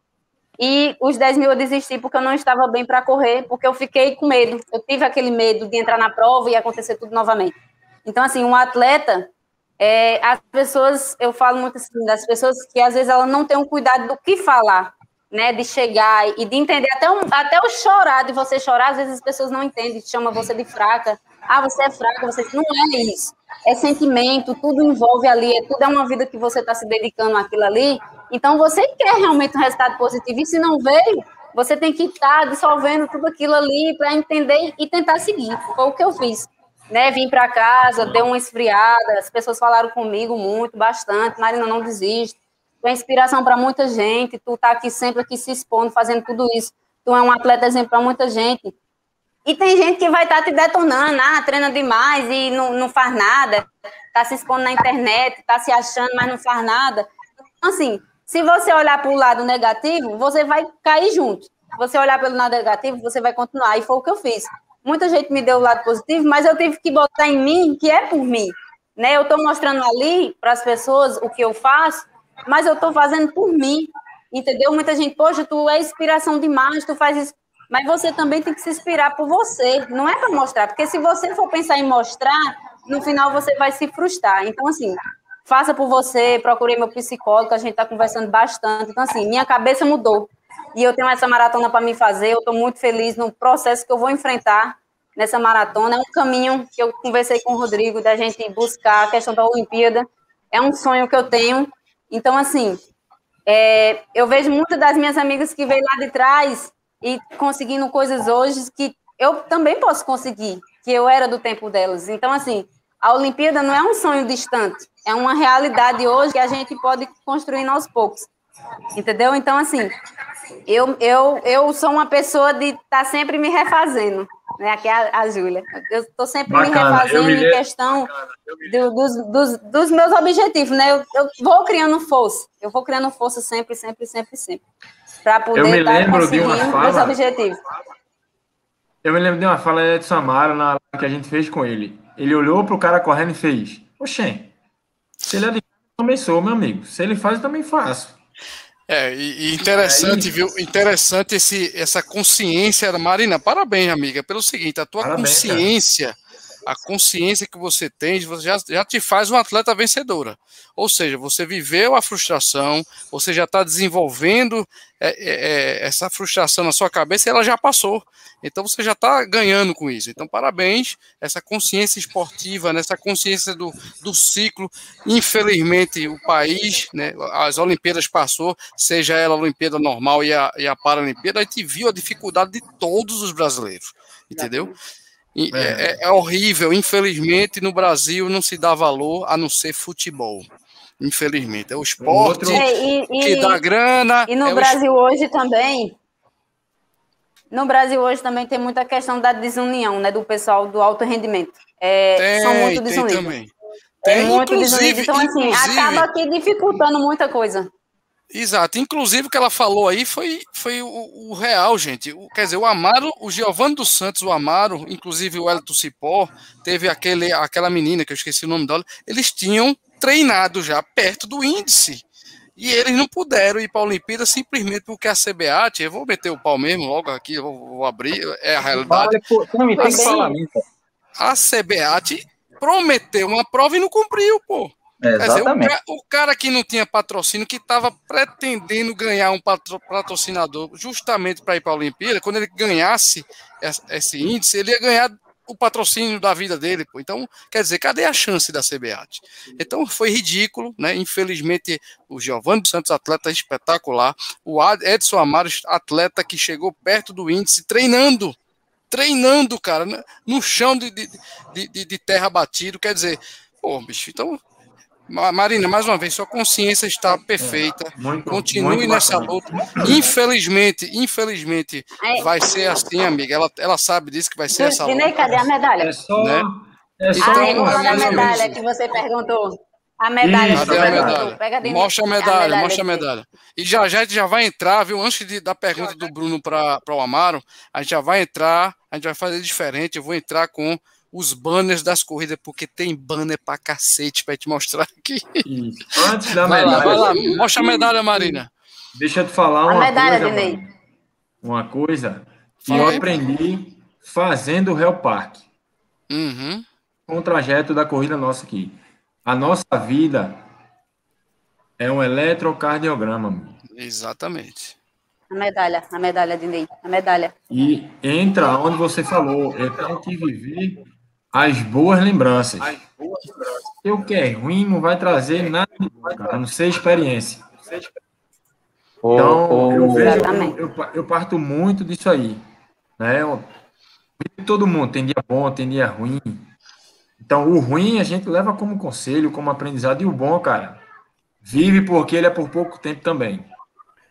E os 10 mil eu desisti porque eu não estava bem para correr, porque eu fiquei com medo. Eu tive aquele medo de entrar na prova e acontecer tudo novamente. Então, assim, um atleta, é, as pessoas, eu falo muito assim, das pessoas que às vezes elas não têm um cuidado do que falar, né? De chegar e de entender, até, um, até o chorar, de você chorar, às vezes as pessoas não entendem, chamam você de fraca. Ah, você é fraca, você não é isso. É sentimento, tudo envolve ali, é, tudo é uma vida que você está se dedicando àquilo ali. Então, você quer realmente um resultado positivo, e se não veio, você tem que estar tá dissolvendo tudo aquilo ali para entender e tentar seguir. Foi o que eu fiz. Né, vim para casa, deu uma esfriada, as pessoas falaram comigo muito, bastante, Marina, não desiste. É inspiração para muita gente, tu tá aqui sempre aqui se expondo, fazendo tudo isso. Tu é um atleta exemplo para muita gente. E tem gente que vai estar tá te detonando, ah, treina demais e não, não faz nada, tá se expondo na internet, tá se achando, mas não faz nada. Então, assim, se você olhar para o lado negativo, você vai cair junto. Se você olhar pelo lado negativo, você vai continuar. E foi o que eu fiz. Muita gente me deu o lado positivo, mas eu tive que botar em mim que é por mim. Né? Eu estou mostrando ali para as pessoas o que eu faço, mas eu estou fazendo por mim. Entendeu? Muita gente, poxa, tu é inspiração demais, tu faz isso. Mas você também tem que se inspirar por você, não é para mostrar, porque se você for pensar em mostrar, no final você vai se frustrar. Então, assim, faça por você, procurei meu psicólogo, a gente está conversando bastante. Então, assim, minha cabeça mudou. E eu tenho essa maratona para me fazer, eu estou muito feliz no processo que eu vou enfrentar nessa maratona. É um caminho que eu conversei com o Rodrigo, da gente buscar a questão da Olimpíada. É um sonho que eu tenho. Então, assim, é, eu vejo muitas das minhas amigas que veio lá de trás e conseguindo coisas hoje que eu também posso conseguir, que eu era do tempo delas. Então, assim, a Olimpíada não é um sonho distante, é uma realidade hoje que a gente pode construir aos poucos. Entendeu? Então, assim, eu, eu, eu sou uma pessoa de estar tá sempre me refazendo. Né? Aqui é a, a Júlia. Eu estou sempre bacana, me refazendo me em questão do, dos, dos, dos, meus objetivos. Né? Eu, eu vou criando força. Eu vou criando força sempre, sempre, sempre, sempre. Para poder eu me lembro de uma fala, meus objetivos. Eu me lembro de uma fala de Edson Amaro na que a gente fez com ele. Ele olhou para o cara correndo e fez: Oxê, se ele é de também sou, meu amigo. Se ele faz, eu também faço. É, e, interessante, é viu? Interessante esse, essa consciência da Marina. Parabéns, amiga, pelo seguinte, a tua Parabéns, consciência, cara. A consciência que você tem, você já, já te faz uma atleta vencedora. Ou seja, você viveu a frustração, você já está desenvolvendo é, é, é, essa frustração na sua cabeça e ela já passou. Então você já está ganhando com isso. Então, parabéns, essa consciência esportiva, né, consciência do, do ciclo. Infelizmente, o país, né, as Olimpíadas passou, seja ela a Olimpíada normal e a, e a Paralimpíada, a gente viu a dificuldade de todos os brasileiros. Entendeu? É, é horrível. Infelizmente, no Brasil não se dá valor a não ser futebol infelizmente. É o esporte é, e, e, que dá grana. E no é Brasil hoje também. No Brasil hoje também tem muita questão da desunião, né, do pessoal do alto rendimento. É, tem, são muito desunidos. Tem também. É tem, é muito desunido. Então, assim, acaba aqui dificultando muita coisa. Exato. Inclusive, o que ela falou aí foi, foi o, o real, gente. O, quer dizer, o Amaro, o Giovanni dos Santos, o Amaro, inclusive o Elton Cipó, teve aquele, aquela menina, que eu esqueci o nome dela, eles tinham treinado já perto do índice. E eles não puderam ir para a Olimpíada simplesmente porque a CBAT, eu vou meter o pau mesmo logo aqui, eu vou, vou abrir, é a realidade. Não, tem que falar A CBAT prometeu uma prova e não cumpriu, pô. Dizer, o, cara que não tinha patrocínio, que estava pretendendo ganhar um patrocinador justamente para ir para a Olimpíada, quando ele ganhasse esse índice, ele ia ganhar o patrocínio da vida dele, pô. Então, quer dizer, cadê a chance da CBAT? Então, foi ridículo, né? Infelizmente, o Giovanni dos Santos, atleta espetacular, o Edson Amaro, atleta que chegou perto do índice, treinando, treinando, cara, no chão de, de, de, de terra batido, quer dizer, pô, bicho, então Marina, mais uma vez, sua consciência está perfeita. Muito, Continue muito nessa luta. Infelizmente, infelizmente, é. vai ser assim, amiga. Ela, ela sabe disso que vai ser essa luta. cadê a medalha? É só. Né? É só então, a medalha que você perguntou. A medalha. Isso, Cadê a medalha? Pega mostra a medalha, a medalha mostra a medalha. E já já a gente já vai entrar, viu? Antes de, da pergunta do Bruno para o Amaro, a gente já vai entrar, a gente vai fazer diferente. Eu vou entrar com os banners das corridas, porque tem banner pra cacete pra te mostrar aqui. Isso. Antes da vai medalha. Lá, vai lá, mostra a medalha, Marina. Deixa eu te falar uma a medalha, coisa. Dinei. Uma coisa que Fala eu aí, aprendi fazendo o Hell Park. Uhum. Com o trajeto da corrida nossa aqui. A nossa vida é um eletrocardiograma. Exatamente. A medalha, a medalha de Ney, a medalha. E entra onde você falou, é para que viver as boas lembranças. As boas lembranças. O que é ruim não vai trazer nada, a não ser experiência. Então, eu, vejo, eu, eu, eu, parto muito disso aí. Né? Todo mundo tem dia bom, tem dia ruim. Então, o ruim a gente leva como conselho, como aprendizado, e o bom, cara, vive porque ele é por pouco tempo também.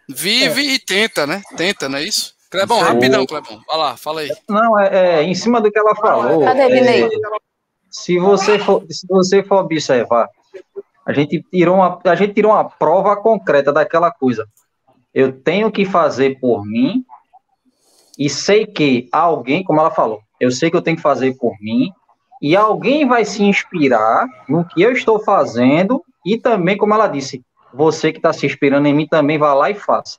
Vive é. e tenta, né? Tenta, não é isso? Clebão, rapidão, Clebão. Vai lá, fala aí. Não, é, é em cima do que ela falou. Cadê, é, se você for, se você for observar, a gente tirou uma, a gente tirou uma prova concreta daquela coisa. Eu tenho que fazer por mim e sei que alguém, como ela falou, eu sei que eu tenho que fazer por mim e alguém vai se inspirar no que eu estou fazendo e também, como ela disse, você que está se inspirando em mim também vá lá e faça.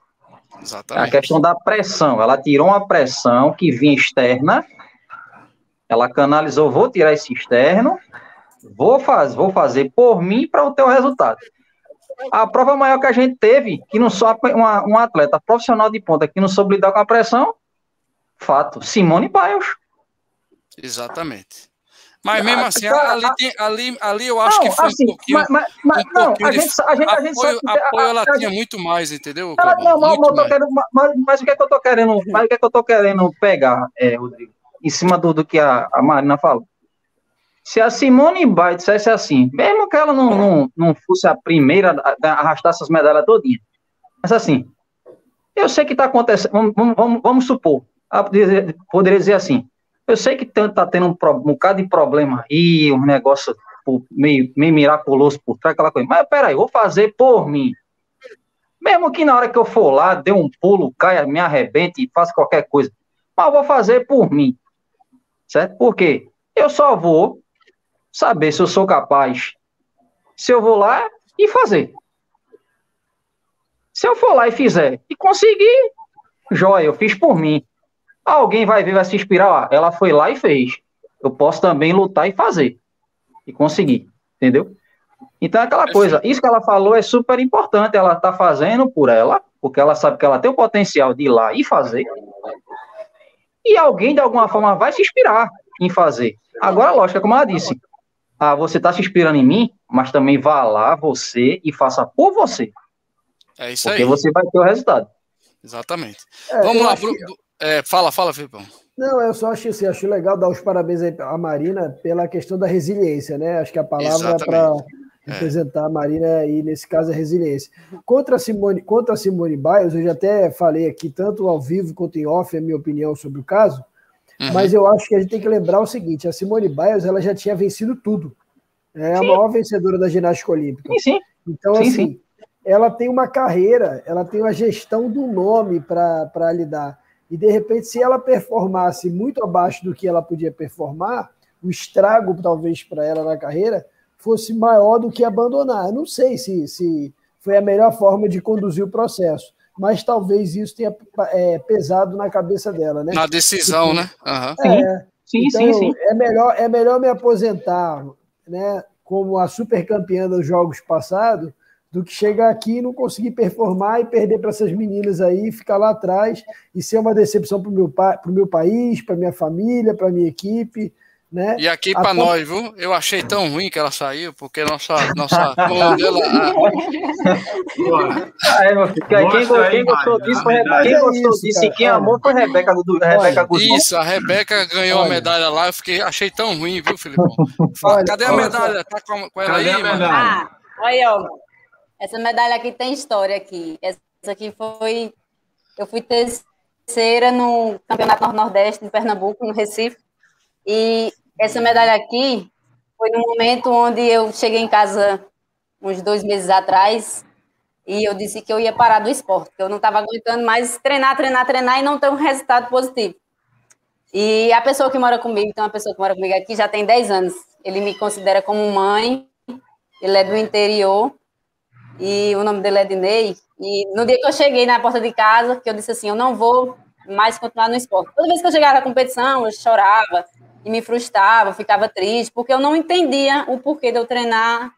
Exatamente. A questão da pressão, ela tirou uma pressão que vinha externa, ela canalizou, vou tirar esse externo, vou fazer, vou fazer por mim para o teu resultado. A prova maior que a gente teve, que não só uma, um atleta profissional de ponta que não soube lidar com a pressão, fato, Simone Biles. Exatamente. Mas mesmo assim, ali, tem, ali, ali eu acho não, que foi assim, um pouquinho. Mas, mas, um não, a gente, a gente, a gente apoio, sabe, apoio ela a, tinha muito mais, entendeu? Ela, não, não, não querendo, mas, mas, o que é que eu tô querendo, mas o que é que eu tô querendo pegar, é, Rodrigo, em cima do, do que a, a Marina falou? Se a Simone Biles dissesse assim, mesmo que ela não, não, não fosse a primeira a arrastar essas medalhas todinha, mas assim, eu sei que está acontecendo, vamos, vamos, vamos supor, poderia dizer assim, eu sei que tá tendo um, um bocado de problema aí, um negócio meio, meio miraculoso por trás, aquela coisa. Mas peraí, vou fazer por mim. Mesmo que na hora que eu for lá, dê um pulo, caia, me arrebente e faça qualquer coisa. Mas vou fazer por mim. Certo? Porque eu só vou saber se eu sou capaz. Se eu vou lá e fazer. Se eu for lá e fizer e conseguir, joia, eu fiz por mim. Alguém vai ver, vai se inspirar, ó, ela foi lá e fez. Eu posso também lutar e fazer. E conseguir, entendeu? Então é aquela coisa, isso que ela falou é super importante, ela está fazendo por ela, porque ela sabe que ela tem o potencial de ir lá e fazer. E alguém, de alguma forma, vai se inspirar em fazer. Agora, lógico, é como ela disse, ah, você está se inspirando em mim, mas também vá lá você e faça por você. É isso porque aí. Porque você vai ter o resultado. Exatamente. É, Vamos lá, Bruno. É, fala, fala, Filipão. Não, eu só acho, assim, acho legal dar os parabéns à Marina pela questão da resiliência, né? Acho que a palavra é para representar é. a Marina aí, nesse caso, é resiliência. Contra a, Simone, contra a Simone Biles, eu já até falei aqui, tanto ao vivo quanto em off, a minha opinião sobre o caso, uhum. mas eu acho que a gente tem que lembrar o seguinte, a Simone Biles, ela já tinha vencido tudo. É a sim. maior vencedora da ginástica olímpica. Sim, sim. Então, sim, assim, sim. ela tem uma carreira, ela tem uma gestão do nome para lidar. E de repente, se ela performasse muito abaixo do que ela podia performar, o estrago talvez para ela na carreira fosse maior do que abandonar. Eu não sei se, se foi a melhor forma de conduzir o processo, mas talvez isso tenha é, pesado na cabeça dela, né? Na decisão, tipo, né? Uhum. É, sim, então, sim, sim. É melhor, é melhor me aposentar, né? Como a super campeã dos jogos passados, do que chegar aqui e não conseguir performar e perder para essas meninas aí, ficar lá atrás e ser uma decepção para o meu, meu país, para minha família, para minha equipe. Né? E aqui para nós, viu? Eu achei tão ruim que ela saiu, porque nossa. nossa dela, ah, é. Quem, quem, gostou disso foi Rebeca. Quem gostou disso e quem amou foi Rebeca, do, Rebeca Guzmão. Isso, a Rebeca ganhou Olha. a medalha lá. Eu fiquei, achei tão ruim, viu, Felipe? Cadê a medalha? Tá com, com ela Cadê aí, mano? Olha, ó, essa medalha aqui tem história aqui. Essa aqui foi. Eu fui terceira no Campeonato Nordeste de Pernambuco, no Recife. E essa medalha aqui foi no momento onde eu cheguei em casa uns dois meses atrás e eu disse que eu ia parar do esporte, que eu não estava aguentando mais treinar, treinar, treinar e não ter um resultado positivo. E a pessoa que mora comigo, tem uma pessoa que mora comigo aqui já tem 10 anos. Ele me considera como mãe, ele é do interior e o nome dele é Dinei. E no dia que eu cheguei na porta de casa, que eu disse assim, eu não vou mais continuar no esporte. Toda vez que eu chegava na competição, eu chorava e me frustrava, ficava triste, porque eu não entendia o porquê de eu treinar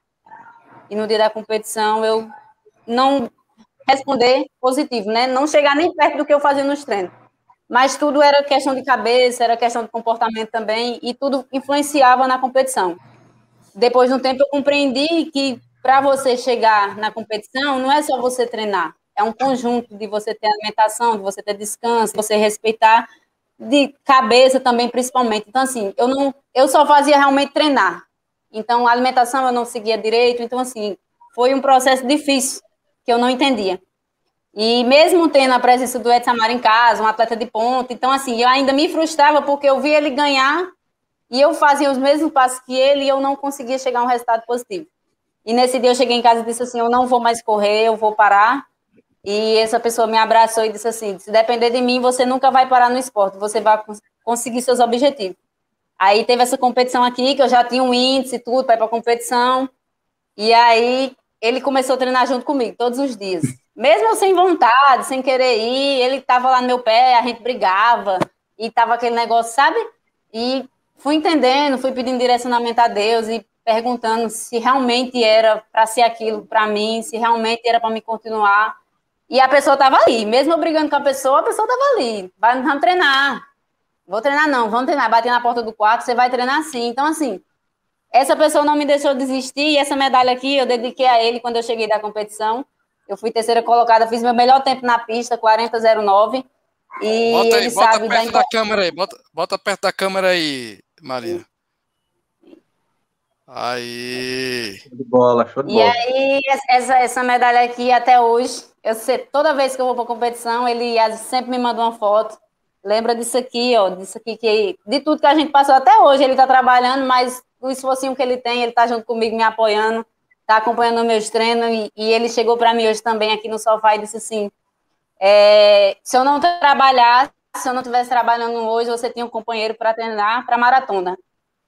e no dia da competição eu não responder positivo, né? Não chegar nem perto do que eu fazia nos treinos. Mas tudo era questão de cabeça, era questão de comportamento também, e tudo influenciava na competição. Depois de um tempo, eu compreendi que para você chegar na competição, não é só você treinar, é um conjunto de você ter alimentação, de você ter descanso, de você respeitar, de cabeça também, principalmente. Então, assim, eu não, eu só fazia realmente treinar. Então, a alimentação eu não seguia direito. Então, assim, foi um processo difícil que eu não entendia. E mesmo tendo a presença do Edson Amaro em casa, um atleta de ponta, então, assim, eu ainda me frustrava porque eu via ele ganhar e eu fazia os mesmos passos que ele e eu não conseguia chegar a um resultado positivo. E nesse dia eu cheguei em casa e disse assim: eu não vou mais correr, eu vou parar. E essa pessoa me abraçou e disse assim: se depender de mim, você nunca vai parar no esporte, você vai conseguir seus objetivos. Aí teve essa competição aqui, que eu já tinha um índice e tudo para ir para competição. E aí ele começou a treinar junto comigo todos os dias. Mesmo sem vontade, sem querer ir, ele estava lá no meu pé, a gente brigava, e tava aquele negócio, sabe? E fui entendendo, fui pedindo direcionamento a Deus e perguntando se realmente era para ser aquilo para mim, se realmente era para me continuar. E a pessoa estava ali, mesmo brigando com a pessoa, a pessoa estava ali. Vai, vamos treinar. Vou treinar, não, vamos treinar. Bater na porta do quarto, você vai treinar sim. Então, assim, essa pessoa não me deixou desistir, e essa medalha aqui eu dediquei a ele quando eu cheguei da competição. Eu fui terceira colocada, fiz meu melhor tempo na pista, 40,09. E bota aí, bota perto da, da câmera aí, bota, bota perto da câmera aí, Marina. Aí. Show de bola, show de e bola. E aí, essa, essa medalha aqui, até hoje, eu sei, toda vez que eu vou para competição, ele sempre me manda uma foto. Lembra disso aqui, ó, disso aqui, que, de tudo que a gente passou até hoje. Ele está trabalhando, mas o esforço que ele tem, ele está junto comigo, me apoiando, está acompanhando meus treinos. E, e ele chegou para mim hoje também aqui no sofá e disse assim: é, se eu não trabalhar, se eu não estivesse trabalhando hoje, você tinha um companheiro para treinar para maratona.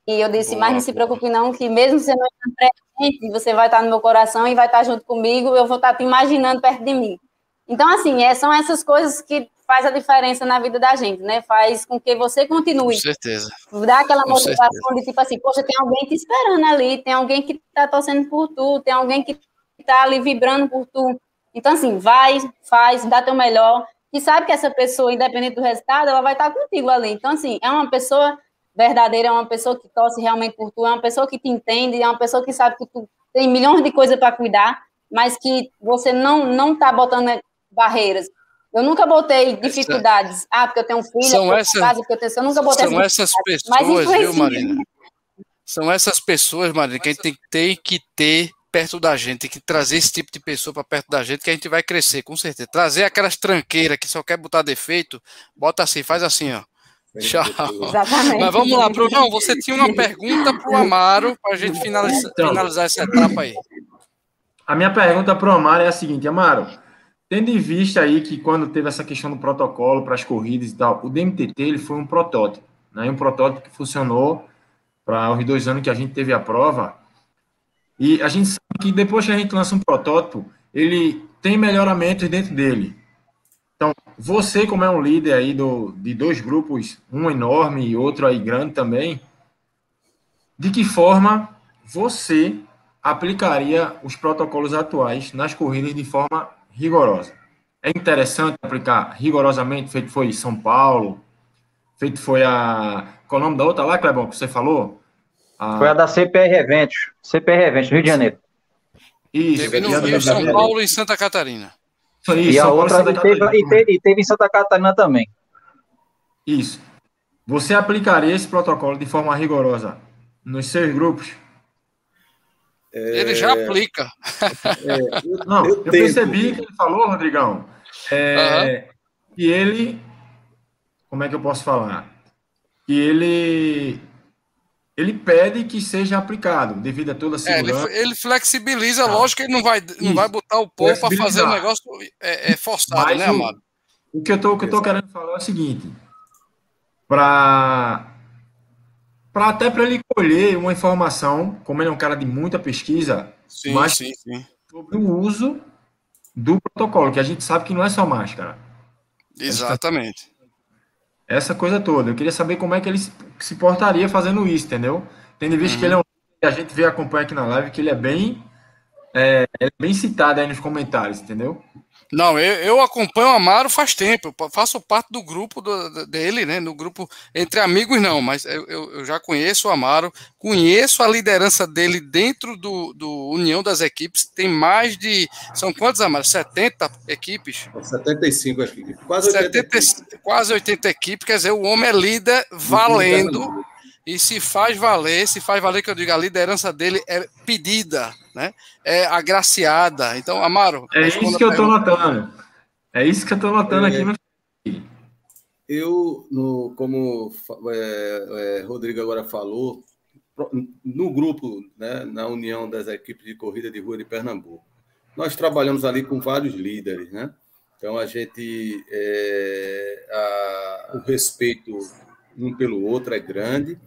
E eu disse, boa, mas não se preocupe não, que mesmo você não estar presente, você vai estar no meu coração e vai estar junto comigo, eu vou estar te imaginando perto de mim. Então, assim, é, são essas coisas que faz a diferença na vida da gente, né? Faz com que você continue. Com certeza. Dá aquela com motivação certeza. de tipo assim, poxa, tem alguém te esperando ali, tem alguém que está torcendo por tu, tem alguém que está ali vibrando por tu. Então, assim, vai, faz, dá teu melhor. E sabe que essa pessoa, independente do resultado, ela vai estar contigo ali. Então, assim, é uma pessoa verdadeira, é uma pessoa que torce realmente por tu, é uma pessoa que te entende, é uma pessoa que sabe que tu tem milhões de coisas para cuidar, mas que você não não está botando barreiras. Eu nunca botei dificuldades. Ah, porque eu tenho um filho, são essas, casa, porque eu tenho. Eu nunca botei São essas pessoas, viu, Marina? São essas pessoas, Marina, que a gente tem, tem que ter perto da gente, tem que trazer esse tipo de pessoa para perto da gente, que a gente vai crescer, com certeza. Trazer aquelas tranqueiras que só quer botar defeito, bota assim, faz assim, ó. Tchau. Exatamente. Mas vamos lá, Brunão, você tinha uma pergunta para o Amaro, para a gente finalizar, então, finalizar essa etapa aí. A minha pergunta para o Amaro é a seguinte, Amaro, tendo em vista aí que quando teve essa questão do protocolo para as corridas e tal, o DMTT ele foi um protótipo, né? um protótipo que funcionou para os dois anos que a gente teve a prova, e a gente sabe que depois que a gente lança um protótipo, ele tem melhoramentos dentro dele. Você, como é um líder aí do, de dois grupos, um enorme e outro aí grande também, de que forma você aplicaria os protocolos atuais nas corridas de forma rigorosa? É interessante aplicar rigorosamente, feito foi São Paulo, feito foi a. Qual é o nome da outra lá, Clebão, que você falou? A... Foi a da CPR Eventos, CPR Eventos, Rio de Janeiro. Isso, Teve no Rio, São Paulo e Santa Catarina. Isso, e a outra e teve, e, teve, e teve em Santa Catarina também. Isso. Você aplicaria esse protocolo de forma rigorosa nos seus grupos? É... Ele já aplica. É, eu, não, eu, eu percebi que ele falou, Rodrigão, é, uhum. que ele. Como é que eu posso falar? Que ele ele pede que seja aplicado, devido a toda a segurança. É, ele, ele, flexibiliza, ah. lógico que ele não vai, não vai botar o povo para fazer o um negócio é, é forçado, Mas né, Amado? O, que eu tô querendo falar é o seguinte, para para até para ele colher uma informação, como ele é um cara de muita pesquisa, sim, mas sim, sim. sobre o uso do protocolo, que a gente sabe que não é só máscara. Exatamente. Essa coisa toda. Eu queria saber como é que ele se portaria fazendo isso, entendeu? Tendo visto uhum. que ele é um a gente vê acompanha aqui na live que ele é bem é, é bem citado aí nos comentários, entendeu? Não, eu, eu, acompanho o Amaro faz tempo, eu faço parte do grupo do, dele, né? No grupo entre amigos, não, mas eu, eu, já conheço o Amaro, conheço a liderança dele dentro do, do União das Equipes. Tem mais de. São quantos, Amaro? 70 equipes? 75, acho que. Quase 80, 70, quase 80 equipes, quer dizer, o homem é líder valendo e se faz valer, se faz valer que eu digo, a liderança dele é pedida, né? É agraciada. Então, Amaro. É isso que eu estou notando. É isso que eu estou notando é, aqui no. Eu, no, como é, é, Rodrigo agora falou, no grupo, né, na união das equipes de corrida de rua de Pernambuco, nós trabalhamos ali com vários líderes, né? Então a gente, é, a, o respeito um pelo outro é grande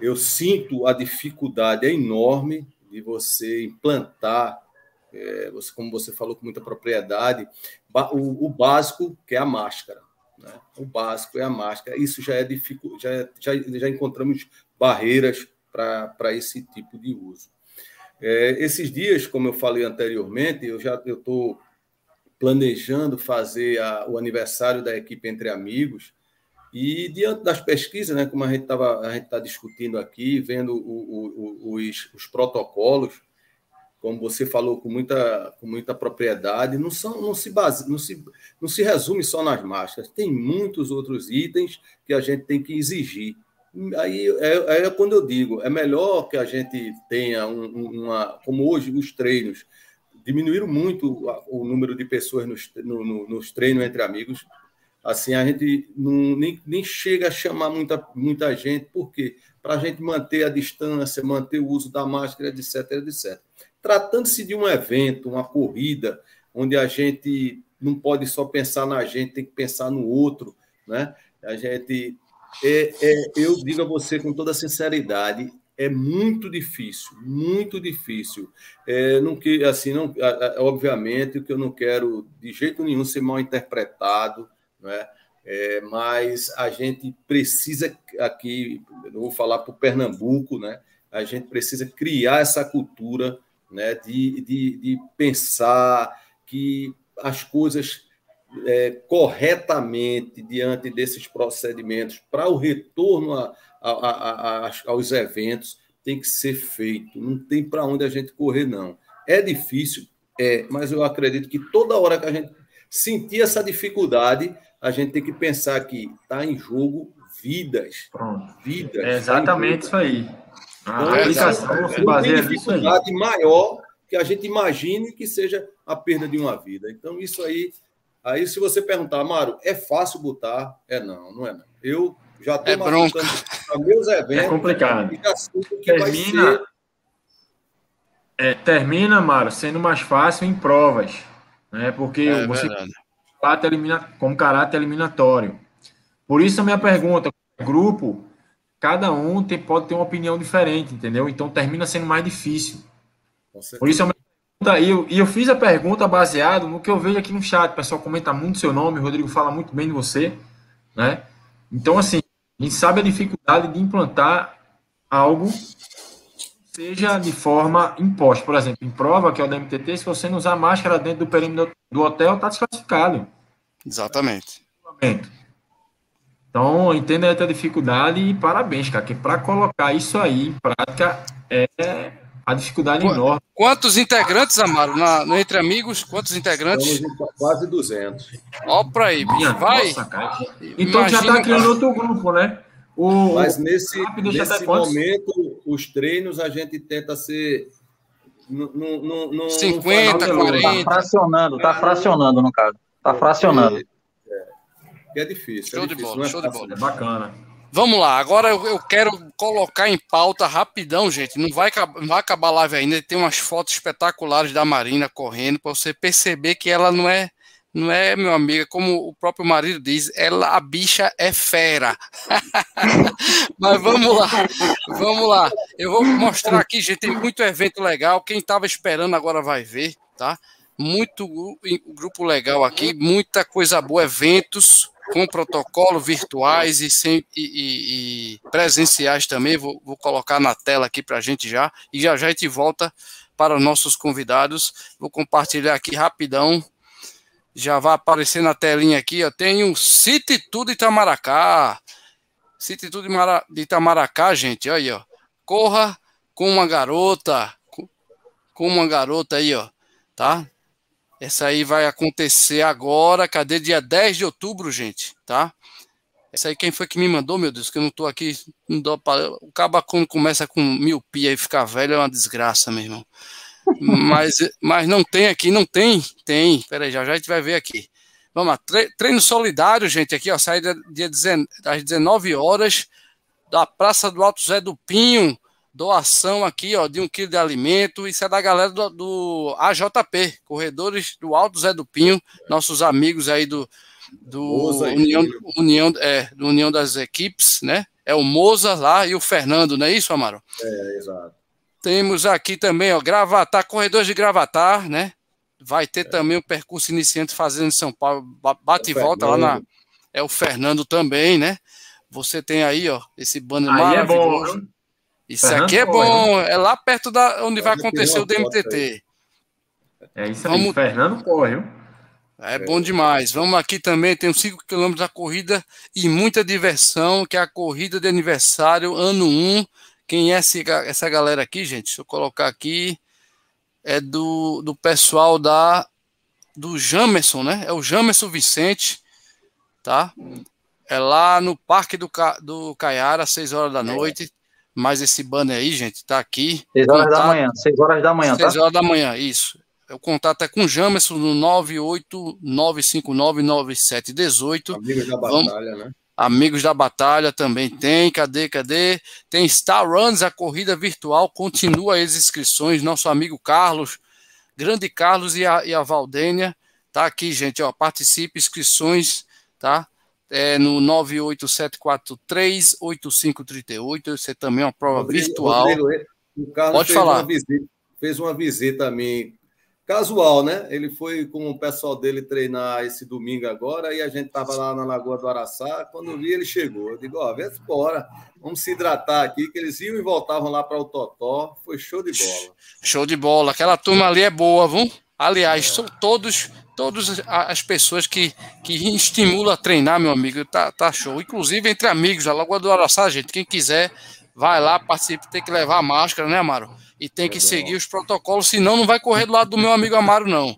eu sinto a dificuldade enorme de você implantar, é, você, como você falou com muita propriedade, o, o básico, que é a máscara. Né? O básico é a máscara. Isso já é dificu, já, já, já encontramos barreiras para esse tipo de uso. É, esses dias, como eu falei anteriormente, eu já estou planejando fazer a, o aniversário da equipe Entre Amigos, e diante das pesquisas, né, como a gente está discutindo aqui, vendo o, o, os, os, protocolos, como você falou com muita, com muita propriedade, não, são, não, se base, não, se, não se resume só nas máscaras, tem muitos outros itens que a gente tem que exigir. Aí é, é quando eu digo, é melhor que a gente tenha um, uma. Como hoje, os treinos diminuíram muito o número de pessoas nos, no, nos treinos entre amigos assim a gente não, nem, nem chega a chamar muita, muita gente, por quê? Para a gente manter a distância, manter o uso da máscara, etc, etc. Tratando-se de um evento, uma corrida, onde a gente não pode só pensar na gente, tem que pensar no outro, né? A gente, é, é, eu digo a você com toda sinceridade, é muito difícil, muito difícil. É, não que assim, não, obviamente, que eu não quero de jeito nenhum ser mal interpretado, né? É, mas a gente precisa aqui, eu vou falar para o Pernambuco, né? A gente precisa criar essa cultura, né? De, de, de pensar que as coisas é, corretamente diante desses procedimentos para o retorno a, a, a, aos eventos tem que ser feito. Não tem para onde a gente correr, não. É difícil, é, mas eu acredito que toda hora que a gente sentir essa dificuldade, a gente tem que pensar que está em jogo vidas. Pronto. Vidas. É exatamente isso aí. A então, aplicação se baseia nisso aí. maior que a gente imagine que seja a perda de uma vida. Então, isso aí. Aí, se você perguntar, Mário, é fácil botar? É não, não é não. Eu já estou é para meus eventos. É complicado. Termina, vai ser... é, termina, Mário, sendo mais fácil em provas. Né? Porque é, você verdade caráter elimina, como caráter eliminatório. Por isso a minha pergunta, grupo, cada um tem, pode ter uma opinião diferente, entendeu? Então termina sendo mais difícil. Por isso a minha pergunta, e eu, e eu fiz a pergunta baseado no que eu vejo aqui no chat, o pessoal comenta muito seu nome, o Rodrigo fala muito bem de você, né? Então, assim, a gente sabe a dificuldade de implantar algo seja de forma imposta. Por exemplo, em prova, que é o da MTT, se você não usar máscara dentro do perímetro do hotel, está desclassificado. Exatamente. Então, entenda a dificuldade e parabéns, cara, que para colocar isso aí em prática é a dificuldade Qu enorme. Quantos integrantes, Amaro, na, no Entre Amigos? Quantos integrantes? Estamos quase 200. Ó, para aí, Minha vai. Nossa, então Imagina, já está criando outro grupo, né? O, Mas nesse, nesse momento, os treinos a gente tenta ser no, no, no 50, 40. Está fracionando, está fracionando no caso. Está fracionando. É, é, difícil. Show é difícil, de bola, é show de bola. É bacana. Vamos lá, agora eu, eu, quero colocar em pauta rapidão, gente. Não vai, não vai acabar a live ainda. Tem umas fotos espetaculares da Marina correndo para você perceber que ela não é não é, meu amigo, como o próprio marido diz, ela, a bicha é fera. Mas vamos lá, vamos lá. Eu vou mostrar aqui, gente, tem muito evento legal. Quem estava esperando agora vai ver, tá? Muito grupo legal aqui, muita coisa boa, eventos com protocolo virtuais e, sem, e, e, presenciais também. Vou, vou, colocar na tela aqui para a gente já. E já já a gente volta para os nossos convidados. Vou compartilhar aqui rapidão já vai aparecer na telinha aqui, ó. Tem um City Tudo Itamaracá. City Tudo de Itamaracá, gente, olha aí, ó. Corra com uma garota, com uma garota aí, ó, tá? Essa aí vai acontecer agora, cadê? Dia 10 de outubro, gente, tá? Essa aí quem foi que me mandou, meu Deus, que eu não tô aqui, não dou pra... O caba quando começa com miopia e ficar velho é uma desgraça, meu irmão mas, mas não tem aqui, não tem? Tem. Peraí, já já a gente vai ver aqui. Vamos lá, treino solidário, gente, aqui, ó, saída dia às 19 horas da Praça do Alto Zé do Pinho, doação aqui, ó, de um quilo de alimento, isso é da galera do, do AJP, Corredores do Alto Zé do Pinho, nossos amigos aí do, do União, União, é, do União das Equipes, né? É o Moza lá e o Fernando, não é isso, Amaro? É, exato. Temos aqui também, ó, Gravatar, corredores de Gravatar, né? Vai ter é. também o percurso iniciante fazendo em São Paulo, bate e volta lá na. É o Fernando também, né? Você tem aí, ó, esse banner aí é maravilhoso. É bom, isso Fernando aqui é bom, é lá perto da onde vai acontecer o DMTT. É isso aí, Vamos... Fernando corre, viu? É bom demais. Vamos aqui também, tem 5 km da corrida e muita diversão, que é a corrida de aniversário, ano 1, quem é essa galera aqui, gente? Deixa eu colocar aqui. É do, do pessoal da do Jamerson, né? É o Jamerson Vicente, tá? É lá no Parque do, do Caiara, às 6 horas da noite. Mas esse banner aí, gente, tá aqui. 6 horas contato, da manhã, 6 horas da manhã, 6 tá? horas da manhã, isso. O contato é com o Jamerson no 989599718. Amigos da batalha, né? Amigos da Batalha também tem. Cadê, cadê? Tem Star Runs, a corrida virtual. Continua as inscrições. Nosso amigo Carlos, grande Carlos e a, e a Valdênia. Tá aqui, gente. Ó, participe, inscrições, tá? É no 987438538. Isso é também uma prova Rodrigo, virtual. Rodrigo, Pode falar. Uma visita, fez uma visita a mim casual, né? Ele foi com o pessoal dele treinar esse domingo agora e a gente estava lá na Lagoa do Araçá. Quando eu vi, ele chegou. Eu digo: Ó, vem embora, vamos se hidratar aqui, que eles iam e voltavam lá para o Totó. Foi show de bola. Show de bola. Aquela turma ali é boa, viu? Aliás, é. são todos. Todas as pessoas que, que estimulam a treinar, meu amigo, tá, tá show. Inclusive entre amigos, a Lagoa do Araçá, gente, quem quiser, vai lá, participe, tem que levar a máscara, né, Amaro? E tem que seguir os protocolos, senão não vai correr do lado do meu amigo Amaro, não.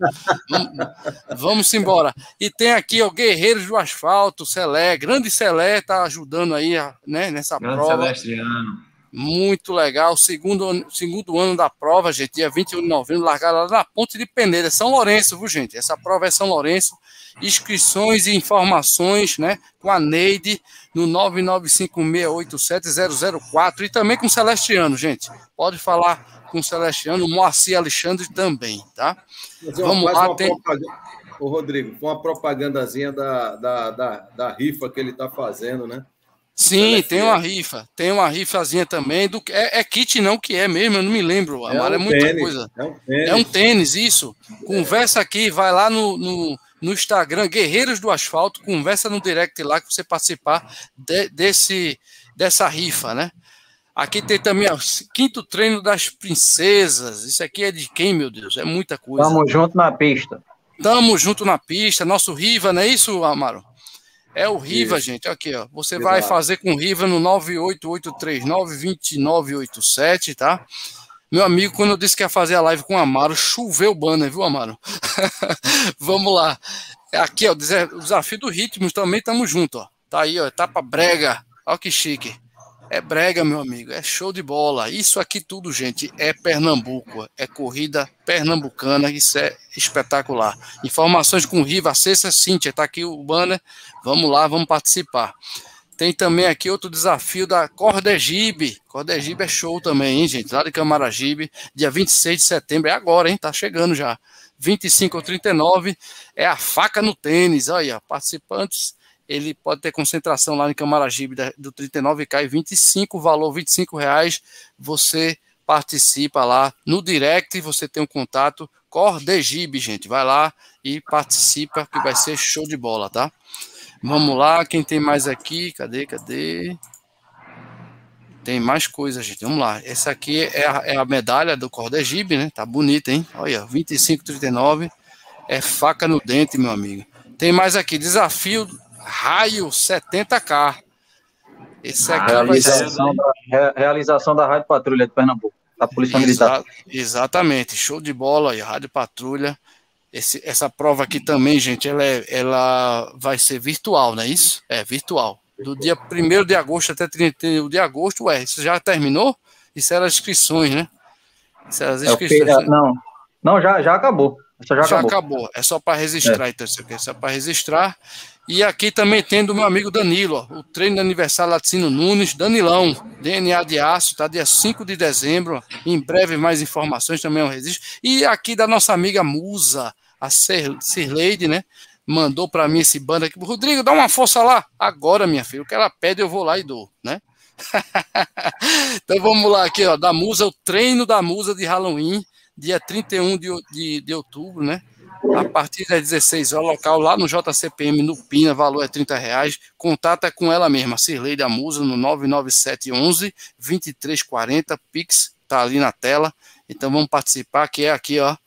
Vamos embora. E tem aqui o Guerreiros do Asfalto, Celé, grande Celé, tá ajudando aí né, nessa grande prova. Celestriano. Muito legal. Segundo, segundo ano da prova, gente, dia 21 de novembro, largada lá na Ponte de Peneira, São Lourenço, viu, gente? Essa prova é São Lourenço. Inscrições e informações, né, com a Neide no 995687004 e também com o Celestiano, gente. Pode falar com o Celestiano, o Moacir Alexandre também, tá? Vamos lá, tem... Ô, Rodrigo, com uma propagandazinha da, da, da, da rifa que ele está fazendo, né? Sim, tem uma rifa. Tem uma rifazinha também. Do, é, é, kit não que é mesmo, eu não me lembro. É, um é muita tênis, coisa. É um, é um, tênis. isso. Conversa aqui, vai lá no, no, no, Instagram, Guerreiros do Asfalto, conversa no direct lá que você participar de, desse, dessa rifa, né? Aqui tem também o quinto treino das princesas. Isso aqui é de quem, meu Deus? É muita coisa. Tamo junto na pista. Tamo junto na pista. Nosso Riva, não é isso, Amaro? É o Riva, Isso. gente. Aqui, ó. Você Exato. vai fazer com o Riva no 988392987, tá? Meu amigo, quando eu disse que ia fazer a live com o Amaro, choveu o banner, viu, Amaro? Vamos lá. Aqui, ó, o desafio do ritmo também estamos junto, ó. Tá aí, ó, etapa brega. Olha que chique. É brega, meu amigo, é show de bola. Isso aqui tudo, gente, é Pernambuco, é corrida pernambucana, isso é espetacular. Informações com Riva, Cessa Cíntia, tá aqui o banner. Vamos lá, vamos participar. Tem também aqui outro desafio da Cordegibe. Cordegibe é show também, hein, gente? Lá de Camaragibe, dia 26 de setembro. É agora, hein? Tá chegando já. 25 ou 39 é a faca no tênis. Olha, participantes, ele pode ter concentração lá em Camaragibe do 39 cai 25, valor 25 reais. Você participa lá no direct, você tem um contato Cordegibe, gente. Vai lá e participa que vai ser show de bola, tá? Vamos lá, quem tem mais aqui? Cadê, cadê? Tem mais coisa, gente. Vamos lá. Essa aqui é a, é a medalha do Cordegibe, né? Tá bonita, hein? Olha, 25,39. É faca no dente, meu amigo. Tem mais aqui. Desafio Raio 70K. Esse aqui realização, da, realização da Rádio Patrulha de Pernambuco, da Polícia Militar. exatamente. Show de bola aí, Rádio Patrulha. Esse, essa prova aqui também, gente, ela, é, ela vai ser virtual, não é isso? É, virtual. Do dia 1 de agosto até 31 de agosto, ué, isso já terminou? Isso eram as inscrições, né? Isso eram as é inscrições. É, não, não já, já acabou. já, já acabou. acabou. É só para registrar, é. então, isso aqui é só para registrar. E aqui também tem do meu amigo Danilo, ó, o treino de aniversário Latino Nunes, Danilão, DNA de aço, tá? Dia 5 de dezembro. Em breve mais informações também é um registro. E aqui da nossa amiga Musa, a Sirleide, né? Mandou para mim esse bando aqui. Rodrigo, dá uma força lá. Agora, minha filha. O que ela pede, eu vou lá e dou, né? então vamos lá aqui, ó. Da Musa, o treino da Musa de Halloween, dia 31 de, de, de outubro, né? A partir das 16 horas, local lá no JCPM, no Pina, valor é 30 reais. Contata com ela mesma, Cirlei da Musa, no 99711 2340, Pix, tá ali na tela. Então vamos participar, que é aqui, ó,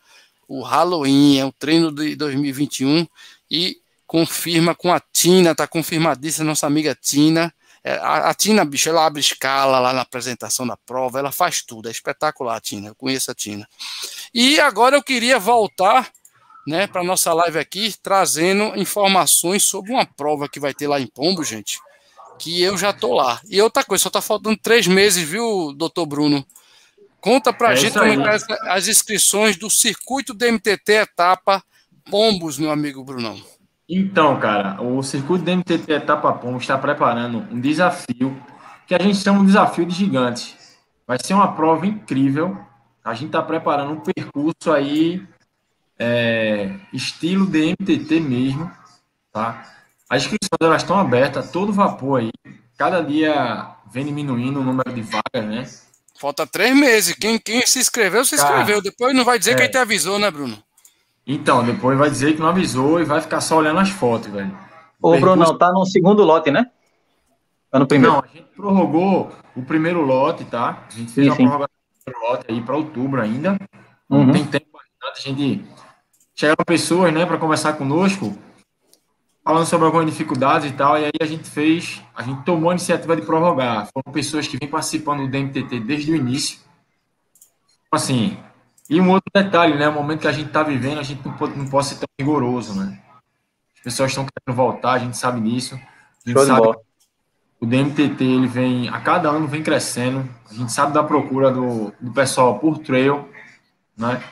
o Halloween, é o treino de 2021 e confirma com a Tina, tá confirmadíssima nossa amiga Tina. É, a, a, Tina, bicho, ela abre escala lá na apresentação da prova, ela faz tudo, é espetacular, Tina. Eu conheço a Tina. E agora eu queria voltar né, para nossa live aqui, trazendo informações sobre uma prova que vai ter lá em Pombo, gente. Que eu já tô lá. E outra coisa, só tá faltando três meses, viu, doutor Bruno? Conta pra é gente como é as inscrições do circuito do MTT etapa Pombos, meu amigo Brunão. Então, cara, o circuito do MTT etapa Pombos está preparando um desafio que a gente chama de desafio de gigantes. Vai ser uma prova incrível. A gente está preparando um percurso aí é, estilo de MTT mesmo, tá? As inscrições elas estão abertas, todo vapor aí. Cada dia vem diminuindo o número de vagas, né? Falta três meses. Quem, quem se inscreveu, se inscreveu. Cara, Depois não vai dizer é. que ele te avisou, né, Bruno? Então, depois vai dizer que não avisou e vai ficar só olhando as fotos, velho. Ô, Bruno, tá no segundo lote, né? Tá no primeiro. Não, a gente prorrogou o primeiro lote, tá? A gente fez sim, uma sim. prorrogação do primeiro lote aí para outubro ainda. Uhum. Não tem tempo. A gente chegaram pessoas, né, para conversar conosco falando sobre algumas dificuldades e tal, e aí a gente fez, a gente tomou a iniciativa de prorrogar. Foram pessoas que vêm participando do DMTT desde o início. Assim, e um outro detalhe, né, o momento que a gente está vivendo, a gente não pode, não pode ser tão rigoroso, né? As pessoas estão querendo voltar, a gente sabe nisso. A gente sabe o DMTT, ele vem, a cada ano vem crescendo. A gente sabe da procura do, do pessoal por trail, né?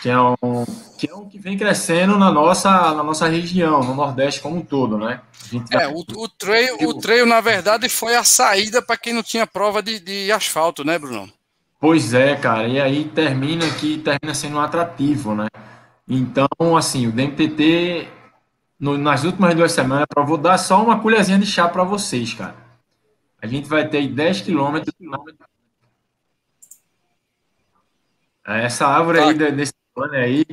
que é um que é um que vem crescendo na nossa na nossa região, no Nordeste como um todo, né? É, o, o, trail, o trail, na verdade, foi a saída para quem não tinha prova de, de asfalto, né, Bruno? Pois é, cara, e aí termina que termina sendo um atrativo, né? Então, assim, o DMTT, no, nas últimas duas semanas, eu vou dar só uma colherzinha de chá para vocês, cara. A gente vai ter 10 quilômetros. Essa árvore tá. aí desse Olha aí.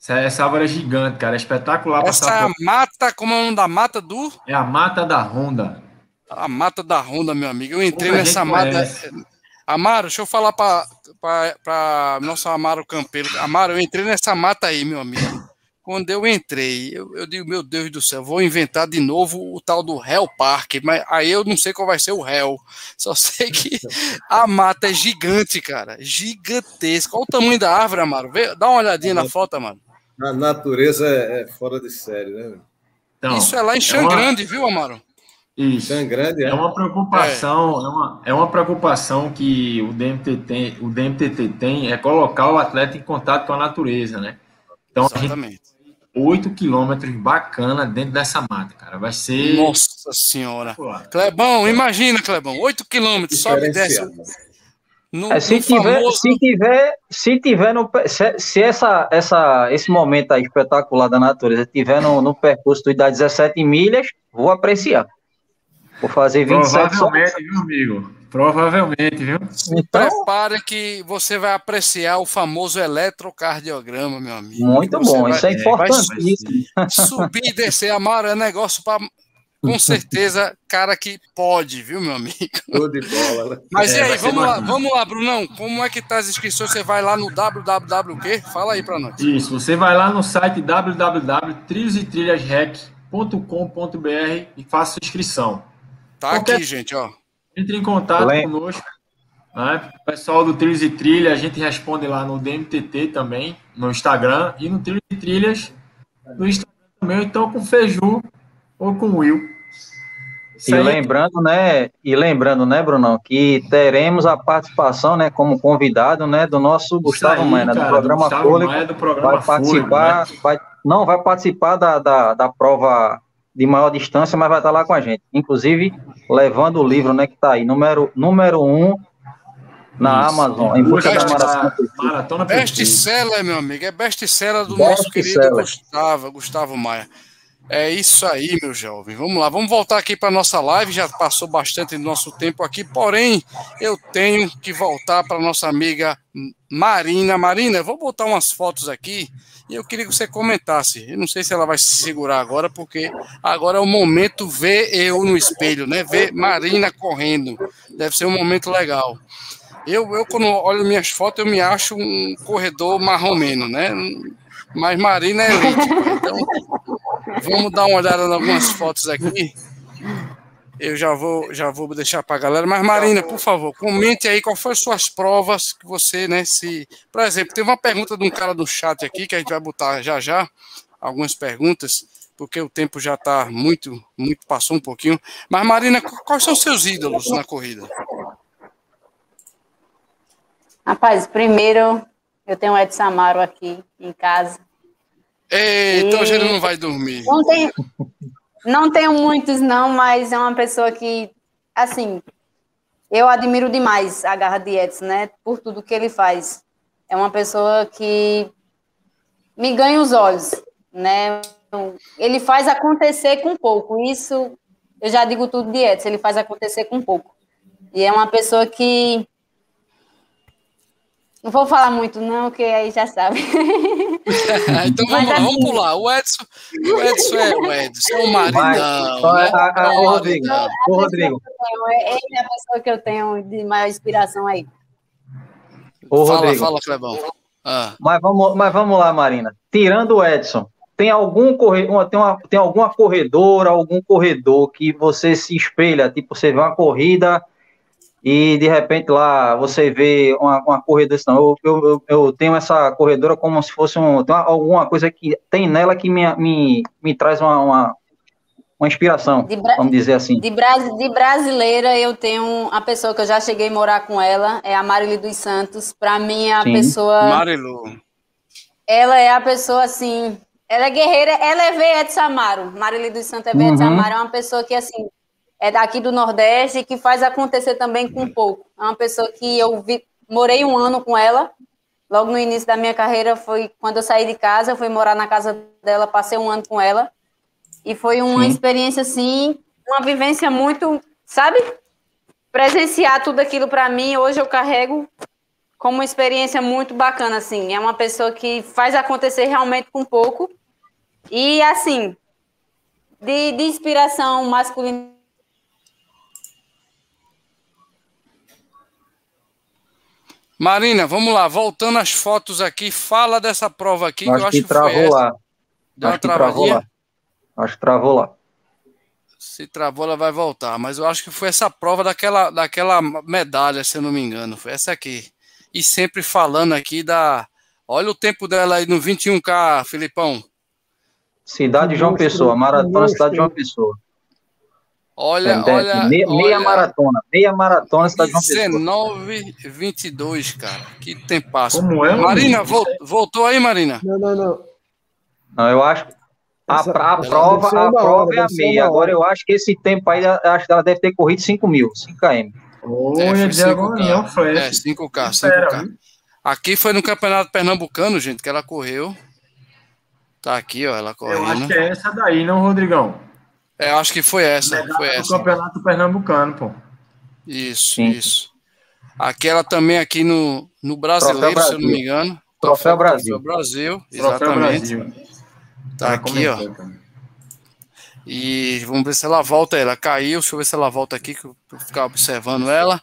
Essa, essa árvore é gigante, cara. É espetacular. Essa é a mata, como é o nome da mata do? É a mata da Honda. A mata da Honda, meu amigo. Eu entrei nessa mata. Conhece. Amaro, deixa eu falar para nosso Amaro Campeiro. Amaro, eu entrei nessa mata aí, meu amigo. Quando eu entrei, eu, eu, digo, meu Deus do céu, vou inventar de novo o tal do Hell Park, mas aí eu não sei qual vai ser o Hell. Só sei que a mata é gigante, cara. Gigantesca. Olha o tamanho da árvore, Amaro. Vê, dá uma olhadinha na foto, Amaro. A natureza é, é fora de série, né? Então, Isso é lá em Xangrande, é uma... viu, Amaro? Isso. É, grande, é. é uma preocupação, é. é. uma, é uma preocupação que o DMT tem, o DMTT tem é colocar o atleta em contato com a natureza, né? Então, Exatamente. 8 quilômetros bacana dentro dessa mata, cara. Vai ser. Nossa senhora. Clebão, imagina, Clebão, 8 quilômetros, sobe e desce. No, é, se, no tiver, famoso... se tiver, se tiver no, se, se, essa, essa, esse momento aí espetacular da natureza tiver no, no percurso de 17 milhas, vou apreciar. Vou fazer 27 Provavelmente, viu, amigo? Provavelmente, viu? Então, prepare que você vai apreciar o famoso eletrocardiograma, meu amigo. Muito bom, vai, isso é importante. Subir e descer a mar é negócio para com certeza, cara que pode, viu, meu amigo? de bola. Né? Mas é, e aí, vamos lá, vamos lá, Brunão. Como é que tá as inscrições? Você vai lá no www Fala aí para nós. Isso, você vai lá no site www.trilhosrec.com.br e faça sua inscrição. Tá Qualquer... aqui, gente, ó. Entre em contato conosco. Né? O pessoal do Trilhos e Trilha, a gente responde lá no DMTT também, no Instagram, e no Trilhos e Trilhas, no Instagram também, então com o Feju ou com o Will. e lembrando, né, e lembrando, né, Brunão, que teremos a participação, né, como convidado, né, do nosso Gustavo Maia, né, do programa do Fôlego, do programa vai participar, Fôlego, né? vai, não, vai participar da, da, da prova de maior distância, mas vai estar lá com a gente. Inclusive, levando o livro, né, que está aí, número, número um na Isso. Amazon, em busca da maratona. maratona best-seller, meu amigo, é best-seller do best nosso querido Gustavo, Gustavo Maia. É isso aí, meu jovem. Vamos lá, vamos voltar aqui para nossa live. Já passou bastante do nosso tempo aqui, porém, eu tenho que voltar para nossa amiga Marina. Marina, vou botar umas fotos aqui e eu queria que você comentasse. Eu não sei se ela vai se segurar agora, porque agora é o momento ver eu no espelho, né? Ver Marina correndo. Deve ser um momento legal. Eu, eu quando olho minhas fotos, eu me acho um corredor marromeno, né? Mas Marina é elite. Então, vamos dar uma olhada em algumas fotos aqui. Eu já vou, já vou deixar para a galera. Mas, Marina, por favor, comente aí qual foram as suas provas que você, né, se... Por exemplo, tem uma pergunta de um cara do chat aqui, que a gente vai botar já já, algumas perguntas, porque o tempo já está muito, muito, passou um pouquinho. Mas, Marina, quais são seus ídolos na corrida? Rapaz, primeiro eu tenho o Edson Amaro aqui em casa. Ei, então hoje ele não vai dormir. Não, tem, não tenho muitos, não, mas é uma pessoa que, assim, eu admiro demais a garra de Edson, né? Por tudo que ele faz. É uma pessoa que me ganha os olhos, né? Ele faz acontecer com pouco. Isso eu já digo tudo de Edson, ele faz acontecer com pouco. E é uma pessoa que não vou falar muito, não, que aí já sabe. então vamos lá, vamos assim, pular. O Edson, o Edson é o Edson, é o maridão. né? a, a, o Rodrigo. O Rodrigo. Ele é a pessoa que eu tenho de maior inspiração aí. O fala, Rodrigo. fala, Clebão. Ah. Mas, vamos, mas vamos lá, Marina. Tirando o Edson, tem algum corredor, tem, uma, tem alguma corredora, algum corredor que você se espelha, tipo, você vê uma corrida e de repente lá você vê uma, uma corredora, não, eu, eu, eu, tenho essa corredora como se fosse um, tem alguma coisa que tem nela que me, me, me traz uma, uma, uma inspiração, vamos dizer assim. De, de brasileira, eu tenho a pessoa que eu já cheguei a morar com ela, é a Marilu dos Santos. Para mim, é a Sim. pessoa. Marilu. Ela é a pessoa assim. Ela é guerreira, ela é veia de Samaro. Marilu dos Santos é veia uhum. de Samaro, é uma pessoa que, assim, é daqui do Nordeste que faz acontecer também com pouco. É uma pessoa que eu vi, morei um ano com ela. Logo no início da minha carreira foi quando eu saí de casa, eu fui morar na casa dela, passei um ano com ela. E foi uma Sim. experiência assim, uma vivência muito, sabe? Presenciar tudo aquilo para mim, hoje eu carrego como uma experiência muito bacana assim. É uma pessoa que faz acontecer realmente com pouco. E assim, de, de inspiração masculina Marina, vamos lá, voltando às fotos aqui, fala dessa prova aqui acho que eu acho que, que travou lá. Deu acho uma travadinha? Lá. Acho que travou lá. Se travou, ela vai voltar. Mas eu acho que foi essa prova daquela, daquela medalha, se eu não me engano. Foi essa aqui. E sempre falando aqui da. Olha o tempo dela aí no 21K, Filipão. Cidade de João Pessoa, Maratona Cidade de João Pessoa. Olha, é, olha, meia, olha, meia maratona, meia maratona está 19, 22, cara. Que tempo passa. Como é? Marina, voltou aí, Marina? Não, não, não. Não, eu acho a, Essa, a prova, a prova hora, é a meia. Agora eu acho que esse tempo aí, acho que ela deve ter corrido 5 mil, 5 km. Olha, é, 5K. É, 5K, 5K. Aqui foi no Campeonato Pernambucano, gente, que ela correu. Tá aqui, ó, ela correndo. Eu acho que é essa daí, não, Rodrigão? É, acho que foi essa. foi essa. Campeonato Pernambucano, pô. Isso, Sim. isso. Aquela também aqui no, no Brasileiro, Brasil. se eu não me engano. Troféu, Troféu Brasil. Troféu Brasil, exatamente. Troféu Brasil. Tá aqui, ó. E vamos ver se ela volta. Ela caiu, deixa eu ver se ela volta aqui, que eu vou ficar observando ela.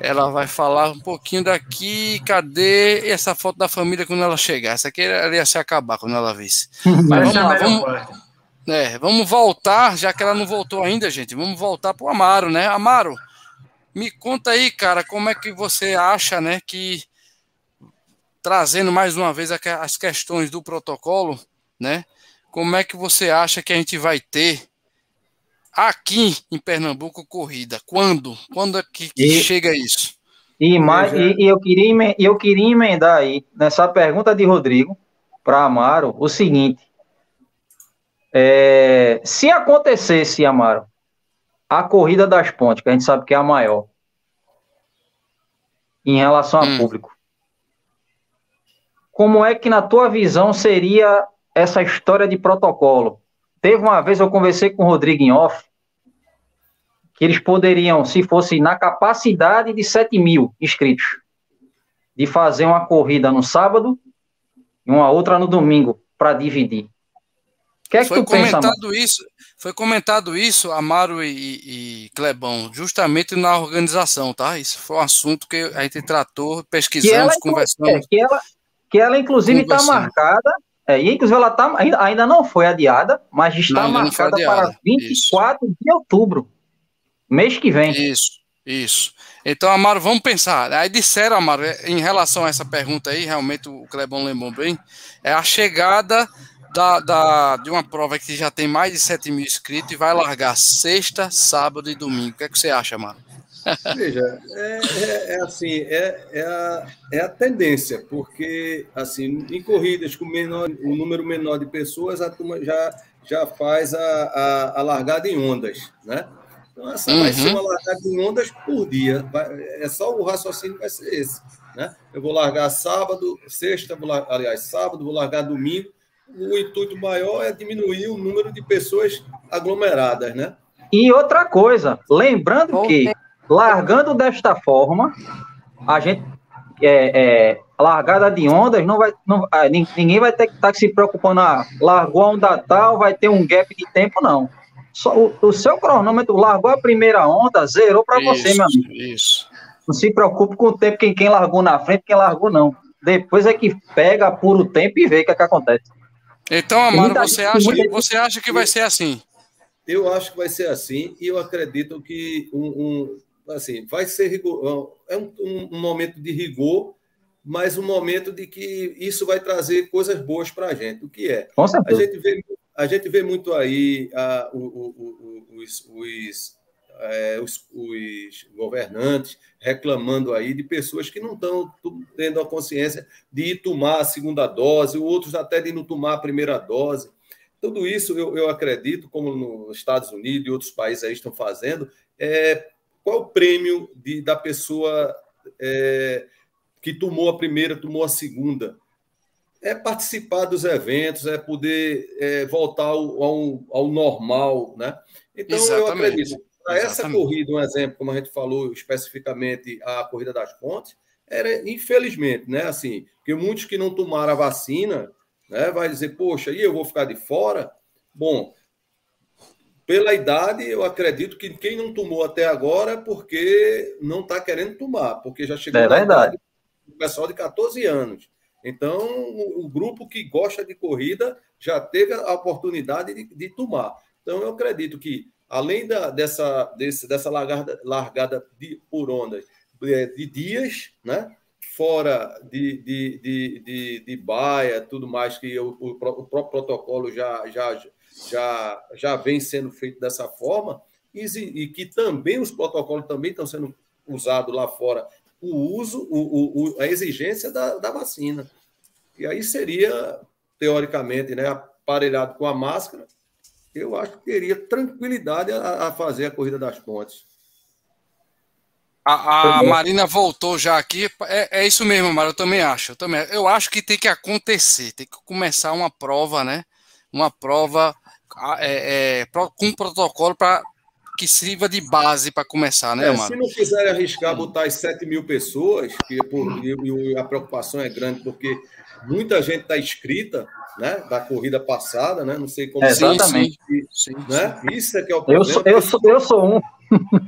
Ela vai falar um pouquinho daqui. Cadê essa foto da família quando ela chegar? Essa aqui ela ia se acabar quando ela visse. Mas vamos lá, vamos, é, vamos voltar, já que ela não voltou ainda, gente. Vamos voltar para o Amaro, né? Amaro, me conta aí, cara, como é que você acha, né, que trazendo mais uma vez as questões do protocolo, né? Como é que você acha que a gente vai ter aqui em Pernambuco corrida? Quando? Quando é que, que e, chega isso? E, mais, e, e, eu, queria, eu queria emendar aí nessa pergunta de Rodrigo para Amaro o seguinte: é, se acontecesse, Amaro, a corrida das pontes, que a gente sabe que é a maior, em relação hum. ao público, como é que, na tua visão, seria essa história de protocolo? Teve uma vez, eu conversei com o Rodrigo em off, que eles poderiam, se fosse na capacidade de 7 mil inscritos, de fazer uma corrida no sábado e uma outra no domingo, para dividir que é que foi comentado pensa, isso, foi comentado isso, Amaro e, e, Clebão, justamente na organização, tá? Isso foi um assunto que a gente tratou, pesquisamos, que ela, conversamos. É, que, ela, que ela, inclusive, está marcada, é, e inclusive ela tá, ainda, não foi adiada, mas está não, marcada para 24 isso. de outubro, mês que vem. Isso, isso. Então, Amaro, vamos pensar. Aí disseram, Amaro, em relação a essa pergunta aí, realmente o Clebão lembrou bem, é a chegada da, da, de uma prova que já tem mais de 7 mil inscritos e vai largar sexta, sábado e domingo. O que, é que você acha, mano? Veja, é, é, é, assim, é, é, a, é a tendência, porque assim, em corridas com menor, um número menor de pessoas, a turma já, já faz a, a, a largada em ondas, né? Então, essa uhum. vai ser uma largada em ondas por dia. Vai, é só o raciocínio vai ser esse. Né? Eu vou largar sábado, sexta, vou largar, aliás, sábado, vou largar domingo, o intuito maior é diminuir o número de pessoas aglomeradas, né? E outra coisa, lembrando que, largando desta forma, a gente. É, é, largada de ondas não vai. Não, ah, ninguém vai ter que estar tá se preocupando, ah, largou a onda tal, vai ter um gap de tempo, não. Só, o, o seu cronômetro largou a primeira onda, zerou para você, meu amigo. Isso. Não se preocupe com o tempo, quem, quem largou na frente, quem largou não. Depois é que pega, puro tempo e vê o que, é que acontece. Então, Amaro, você acha, você acha que vai ser assim? Eu acho que vai ser assim e eu acredito que um, um assim vai ser rigor, é um, um, momento de rigor, mas um momento de que isso vai trazer coisas boas para a gente. O que é? A gente vê, a gente vê muito aí a, o, o, o, os, os é, os, os, governantes reclamando aí de pessoas que não estão tendo a consciência de ir tomar a segunda dose, outros até de não tomar a primeira dose. Tudo isso eu, eu acredito, como nos Estados Unidos e outros países aí estão fazendo, é, qual o prêmio de, da pessoa é, que tomou a primeira, tomou a segunda? É participar dos eventos, é poder é, voltar ao, ao, ao, normal, né? Então, Exatamente. eu acredito para essa corrida, um exemplo, como a gente falou especificamente, a corrida das pontes, era infelizmente, né? Assim, porque muitos que não tomaram a vacina, né, vai dizer, poxa, e eu vou ficar de fora? Bom, pela idade, eu acredito que quem não tomou até agora é porque não está querendo tomar, porque já chegou é verdade. o pessoal de 14 anos. Então, o, o, grupo que gosta de corrida já teve a oportunidade de, de tomar. Então, eu acredito que além da, dessa, desse, dessa largada, largada de, por ondas é, de dias, né? fora de, de, de, de, de baia, tudo mais que o, o, próprio protocolo já, já, já, já vem sendo feito dessa forma, e, e que também os protocolos também estão sendo usados lá fora, o uso, o, o, a exigência da, da vacina. E aí seria, teoricamente, né, aparelhado com a máscara, eu acho que teria tranquilidade a, a fazer a corrida das pontes. A, a Marina voltou já aqui. É, é isso mesmo, Mara. Eu também acho. Eu, também, eu acho que tem que acontecer, tem que começar uma prova, né? Uma prova é, é, com protocolo para que sirva de base para começar, né, é, Se não quiser arriscar botar as 7 mil pessoas, que por, e, a preocupação é grande, porque muita gente está inscrita, né, da corrida passada, né? Não sei como. É, exatamente. Sim, né? Sim. Isso é que é o problema. Eu sou, eu sou, eu sou um.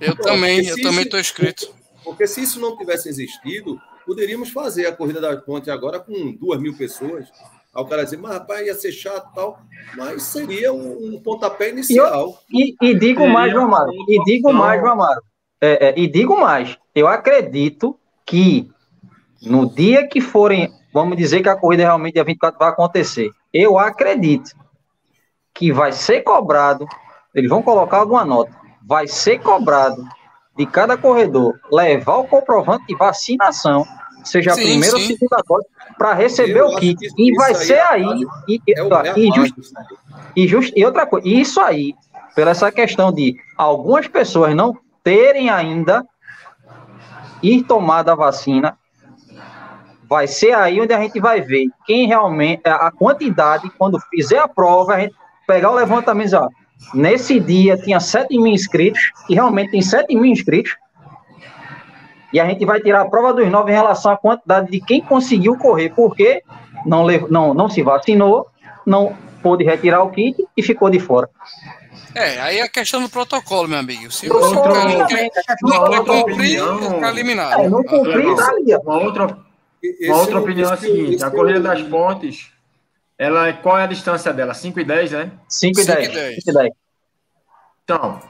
Eu também, eu também estou inscrito. Porque se isso não tivesse existido, poderíamos fazer a corrida da ponte agora com duas mil pessoas. Aí o cara dizer, mas rapaz, ia ser chato e tal, mas seria um, um pontapé inicial. E, e, e digo mais, João Amaro, e digo mais, João Amaro, é, é, e digo mais, eu acredito que no dia que forem, vamos dizer que a corrida realmente dia 24 vai acontecer, eu acredito que vai ser cobrado, eles vão colocar alguma nota, vai ser cobrado de cada corredor levar o comprovante de vacinação, seja sim, a primeira sim. ou segunda dose, para receber Eu o kit. E vai ser é aí. E, e, é e, just, e, just, e outra coisa, isso aí, pela essa questão de algumas pessoas não terem ainda ir tomar a vacina, vai ser aí onde a gente vai ver quem realmente, a quantidade, quando fizer a prova, a gente pegar o levantamento e dizer, ó, Nesse dia tinha 7 mil inscritos, e realmente tem 7 mil inscritos. E a gente vai tirar a prova dos nove em relação à quantidade de quem conseguiu correr, porque não, não, não se vacinou, não pôde retirar o kit e ficou de fora. É, aí é a questão do protocolo, meu amigo. Se você não quer, não cumprir, está eliminado. É, não cumprir, tá ali. Uma outra, uma outra opinião é a seguinte: a corrida das pontes ela, é, qual é a distância dela? 5 e 10, né? 5 e 10. 5 e 10. Então,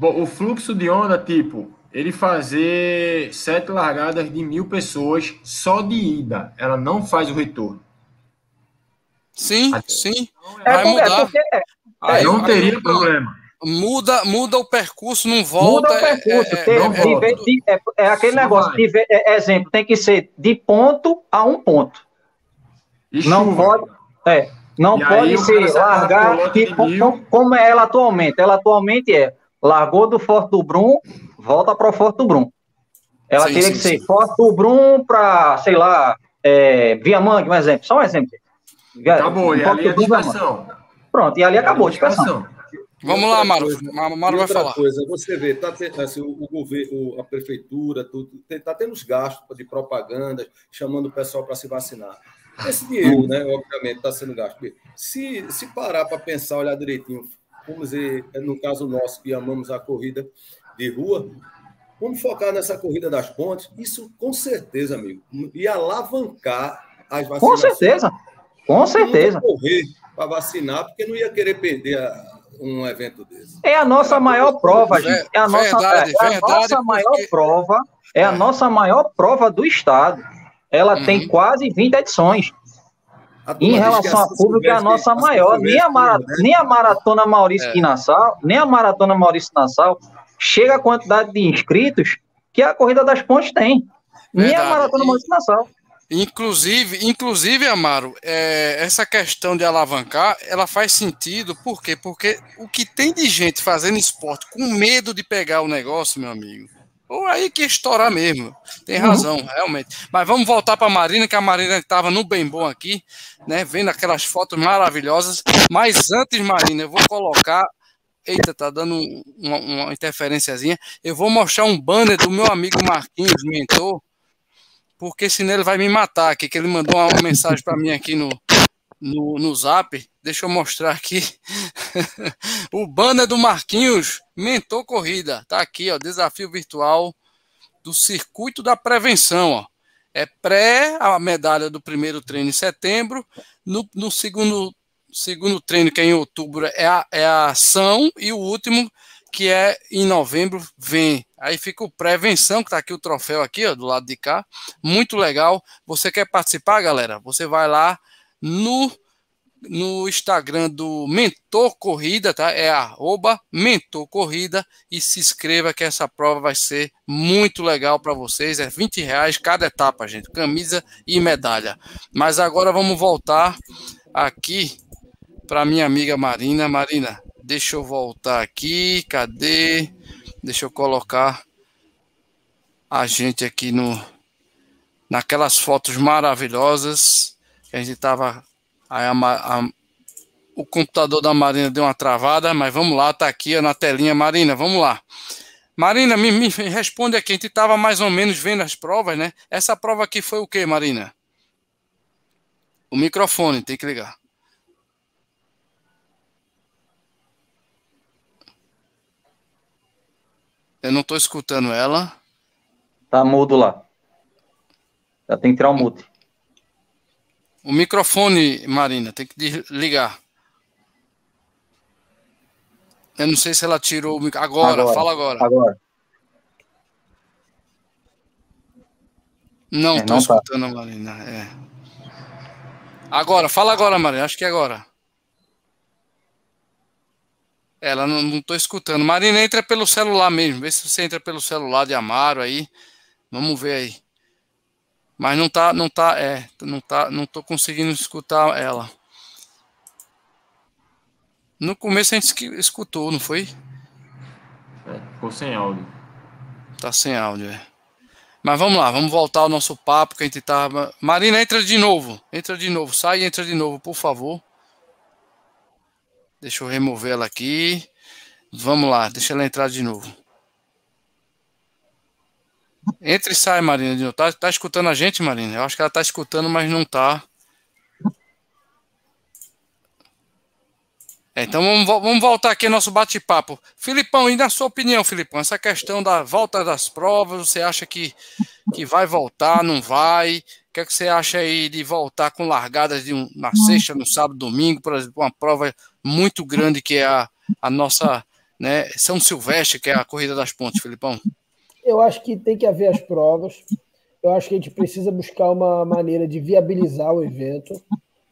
o fluxo de onda, tipo, ele fazer sete largadas de mil pessoas só de ida. Ela não faz o retorno. Sim, sim. Então, é, vai mudar. É porque, é, Aí, não teria problema. Muda, muda o percurso, não volta. Muda o percurso. É, é, é, aquele negócio. De, exemplo, tem que ser de ponto a um ponto. E não pode. É, não e pode ser largar tipo, como, como é ela atualmente. Ela atualmente é largou do Forte do Brum, volta para o Forte do Brum. Ela sim, teria sim, que ser sim. Forte do Brum para, sei lá, é, Viamangue, um exemplo. Só um exemplo. Acabou, e ali é a dispersão. Pronto, e ali acabou a dispersão. Vamos lá, Mário. Mário vai falar. coisa, você vê, tá tendo, assim, o, governo, a prefeitura, tudo, está tendo os gastos de propaganda, chamando o pessoal para se vacinar. Esse dinheiro, né, obviamente, está sendo gasto. Se, se parar para pensar, olhar direitinho, vamos dizer, no caso nosso, que amamos a corrida de rua, vamos focar nessa corrida das pontes, isso com certeza, amigo, ia alavancar as vacinas. Com certeza, com certeza. correr para vacinar, porque não ia querer perder a, um evento desse. É a nossa maior prova, gente. É a nossa, verdade, é a verdade, nossa maior prova. É a nossa maior prova do Estado ela uhum. tem quase 20 edições. Em relação a público, é a nossa maior. Nem a, mara, né? nem a Maratona Maurício é. Nassau, nem a Maratona Maurício Nassau chega a quantidade de inscritos que a Corrida das Pontes tem. Nem Verdade. a Maratona Maurício Nassau. Inclusive, inclusive, Amaro, é, essa questão de alavancar, ela faz sentido, por quê? Porque o que tem de gente fazendo esporte com medo de pegar o negócio, meu amigo, ou aí que estourar mesmo. Tem uhum. razão, uhum. realmente. Mas vamos voltar para a Marina, que a Marina estava no bem bom aqui, né? Vendo aquelas fotos maravilhosas. Mas antes, Marina, eu vou colocar. Eita, tá dando uma, uma interferênciazinha. Eu vou mostrar um banner do meu amigo Marquinhos, mentor, porque senão ele vai me matar aqui, que ele mandou uma mensagem para mim aqui no, no, no zap. Deixa eu mostrar aqui. o banner do Marquinhos, Mentor Corrida. Tá aqui, ó, desafio virtual do Circuito da Prevenção, ó. É pré a medalha do primeiro treino em setembro, no, no segundo, segundo treino, que é em outubro, é a, é a ação, e o último, que é em novembro, vem. Aí fica o prevenção, que tá aqui o troféu aqui, ó, do lado de cá. Muito legal. Você quer participar, galera? Você vai lá no no Instagram do Mentor Corrida, tá? É arroba Mentor Corrida e se inscreva que essa prova vai ser muito legal para vocês. É 20 reais cada etapa, gente. Camisa e medalha. Mas agora vamos voltar aqui para minha amiga Marina. Marina, deixa eu voltar aqui. Cadê? Deixa eu colocar a gente aqui no naquelas fotos maravilhosas que a gente estava Aí a, a, o computador da Marina deu uma travada, mas vamos lá, tá aqui na telinha. Marina, vamos lá. Marina, me, me responde aqui. A gente estava mais ou menos vendo as provas, né? Essa prova aqui foi o que, Marina? O microfone, tem que ligar. Eu não estou escutando ela. Tá mudo lá. Já tem que tirar o mute. O microfone, Marina, tem que ligar. Eu não sei se ela tirou o microfone. Agora, agora, fala agora. Agora. Não, estou é, escutando tá. a Marina. É. Agora, fala agora, Marina. Acho que é agora. Ela não, não tô escutando. Marina, entra pelo celular mesmo. Vê se você entra pelo celular de Amaro aí. Vamos ver aí. Mas não tá, não tá, é, não tá, não tô conseguindo escutar ela. No começo a gente escutou, não foi? É, ficou sem áudio. Tá sem áudio, é. Mas vamos lá, vamos voltar ao nosso papo que a gente tava. Marina, entra de novo. Entra de novo. Sai e entra de novo, por favor. Deixa eu remover ela aqui. Vamos lá, deixa ela entrar de novo. Entra e sai, Marina. Tá, tá escutando a gente, Marina? Eu acho que ela tá escutando, mas não tá. É, então vamos, vamos, voltar aqui ao nosso bate-papo. Filipão, e na sua opinião, Filipão, essa questão da volta das provas, você acha que, que vai voltar, não vai? O que, é que você acha aí de voltar com largadas de um, na sexta, no sábado, domingo, por exemplo, uma prova muito grande que é a, a nossa né, São Silvestre, que é a Corrida das Pontes, Filipão? Eu acho que tem que haver as provas. Eu acho que a gente precisa buscar uma maneira de viabilizar o evento.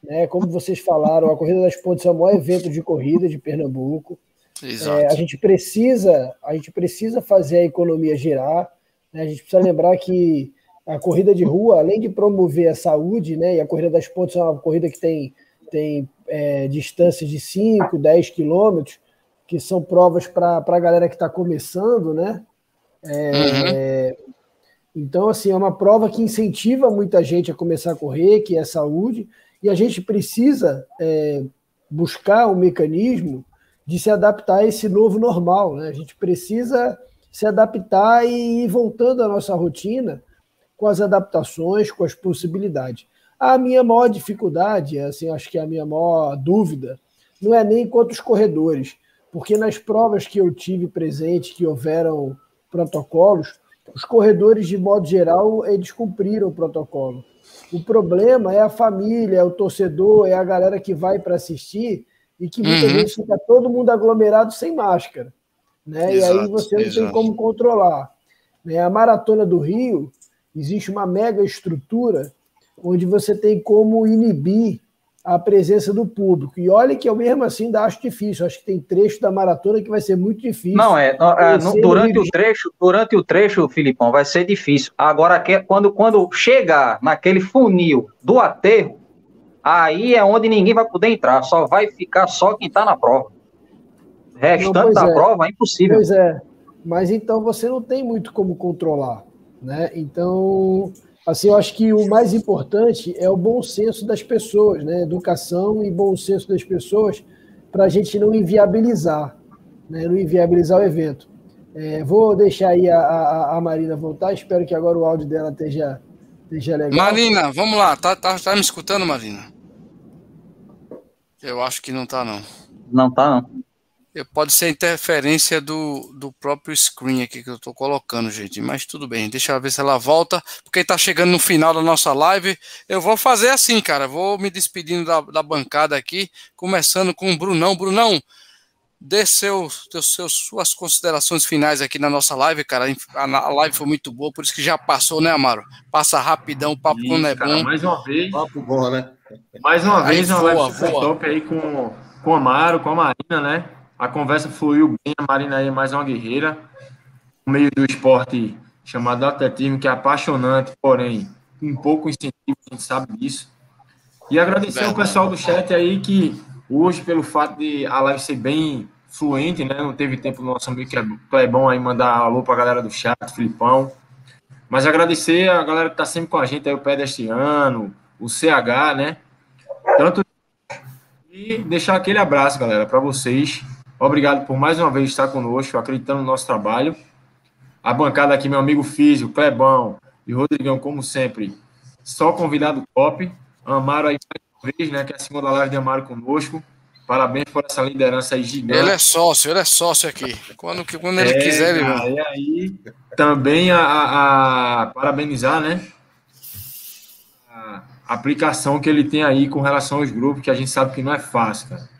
Né? Como vocês falaram, a Corrida das Pontes é o maior evento de corrida de Pernambuco. É, a gente precisa, a gente precisa fazer a economia girar. Né? A gente precisa lembrar que a corrida de rua, além de promover a saúde, né? E a corrida das pontes é uma corrida que tem, tem é, distâncias de 5, 10 quilômetros, que são provas para a galera que está começando, né? É, uhum. Então, assim, é uma prova que incentiva muita gente a começar a correr, que é saúde, e a gente precisa é, buscar um mecanismo de se adaptar a esse novo normal. Né? A gente precisa se adaptar e ir voltando à nossa rotina com as adaptações, com as possibilidades. A minha maior dificuldade, assim, acho que a minha maior dúvida, não é nem quanto os corredores, porque nas provas que eu tive presente, que houveram protocolos, os corredores, de modo geral, eles cumpriram o protocolo. O problema é a família, é o torcedor, é a galera que vai para assistir e que muitas uhum. vezes fica todo mundo aglomerado sem máscara. Né? Exato, e aí você não exato. tem como controlar. Né? A Maratona do Rio, existe uma mega estrutura onde você tem como inibir a presença do público. E olha que eu mesmo assim ainda acho difícil. Acho que tem trecho da maratona que vai ser muito difícil. Não, é, é no, durante o trecho, durante o trecho, Filipão, vai ser difícil. Agora, quando, quando chegar naquele funil do aterro, aí é onde ninguém vai poder entrar. Só vai ficar só quem está na prova. Restante não, da é. prova é impossível. Pois é. Mas então você não tem muito como controlar. Né? Então Assim, eu acho que o mais importante é o bom senso das pessoas, né? Educação e bom senso das pessoas para a gente não inviabilizar, né? Não inviabilizar o evento. É, vou deixar aí a, a, a, Marina voltar. Espero que agora o áudio dela esteja, esteja legal. Marina, vamos lá. Tá, tá, tá me escutando, Marina? Eu acho que não tá, não. Não tá, não. Pode ser interferência do, do próprio screen aqui que eu estou colocando, gente. Mas tudo bem, deixa eu ver se ela volta. Porque está chegando no final da nossa live. Eu vou fazer assim, cara. Vou me despedindo da, da bancada aqui, começando com o Brunão. Brunão, dê seus, seus, suas considerações finais aqui na nossa live, cara. A, a, live foi muito boa, por isso que já passou, né, Amaro? Passa rapidão, o papo isso, não é cara, bom. Mais uma vez. Papo bom, né? Mais uma vez, aí, uma voa, live super voa. top aí com, com o Amaro, com a Marina, né? A conversa fluiu bem, a Marina é mais uma guerreira, no meio do esporte chamado atletismo, que é apaixonante, porém, um pouco incentivo, a gente sabe disso. E agradecer ao pessoal do chat aí que hoje, pelo fato de a live ser bem fluente, né? Não teve tempo nosso amigo Clebão aí mandar alô pra galera do chat, Filipão. Mas agradecer a galera que tá sempre com a gente aí, o Pedestriano, o CH, né? Tanto. E deixar aquele abraço, galera, para vocês. Obrigado por mais uma vez estar conosco, acreditando no nosso trabalho. A bancada aqui, meu amigo Físio, Clebão e Rodrigão, como sempre, só convidado top. Amaro aí mais uma vez, né? Que é a segunda live de Amaro conosco. Parabéns por essa liderança aí gigante. Ele é sócio, ele é sócio aqui. Quando, quando ele é, quiser, ele. E aí, também a, a, a, parabenizar, né? A aplicação que ele tem aí com relação aos grupos, que a gente sabe que não é fácil, cara.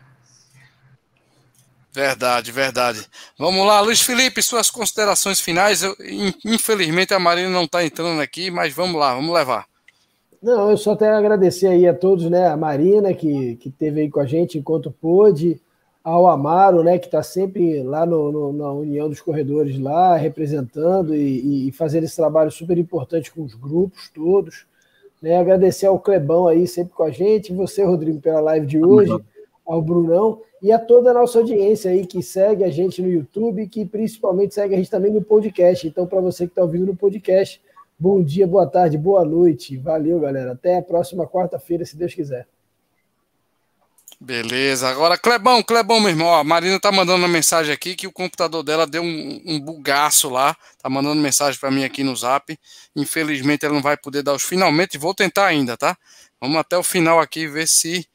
Verdade, verdade. Vamos lá, Luiz Felipe, suas considerações finais. Eu, infelizmente a Marina não está entrando aqui, mas vamos lá, vamos levar. Não, eu só tenho a agradecer aí a todos, né? A Marina, que, que teve aí com a gente enquanto pôde, ao Amaro, né? Que está sempre lá no, no, na União dos Corredores, lá, representando e, e, fazendo esse trabalho super importante com os grupos todos. Né? Agradecer ao Clebão aí, sempre com a gente, você, Rodrigo, pela live de hoje, ao Brunão e a toda a nossa audiência aí que segue a gente no YouTube, que principalmente segue a gente também no podcast. Então, para você que está ouvindo no podcast, Bom dia, boa tarde, boa noite. Valeu, galera. Até a próxima quarta-feira, se Deus quiser. Beleza. Agora, Clebão, Clebão, meu irmão. a Marina tá mandando uma mensagem aqui que o computador dela deu um, um bugaço lá. Tá mandando mensagem para mim aqui no zap. Infelizmente, ela não vai poder dar os finalmente. Vou tentar ainda, tá? Vamos até o final aqui ver se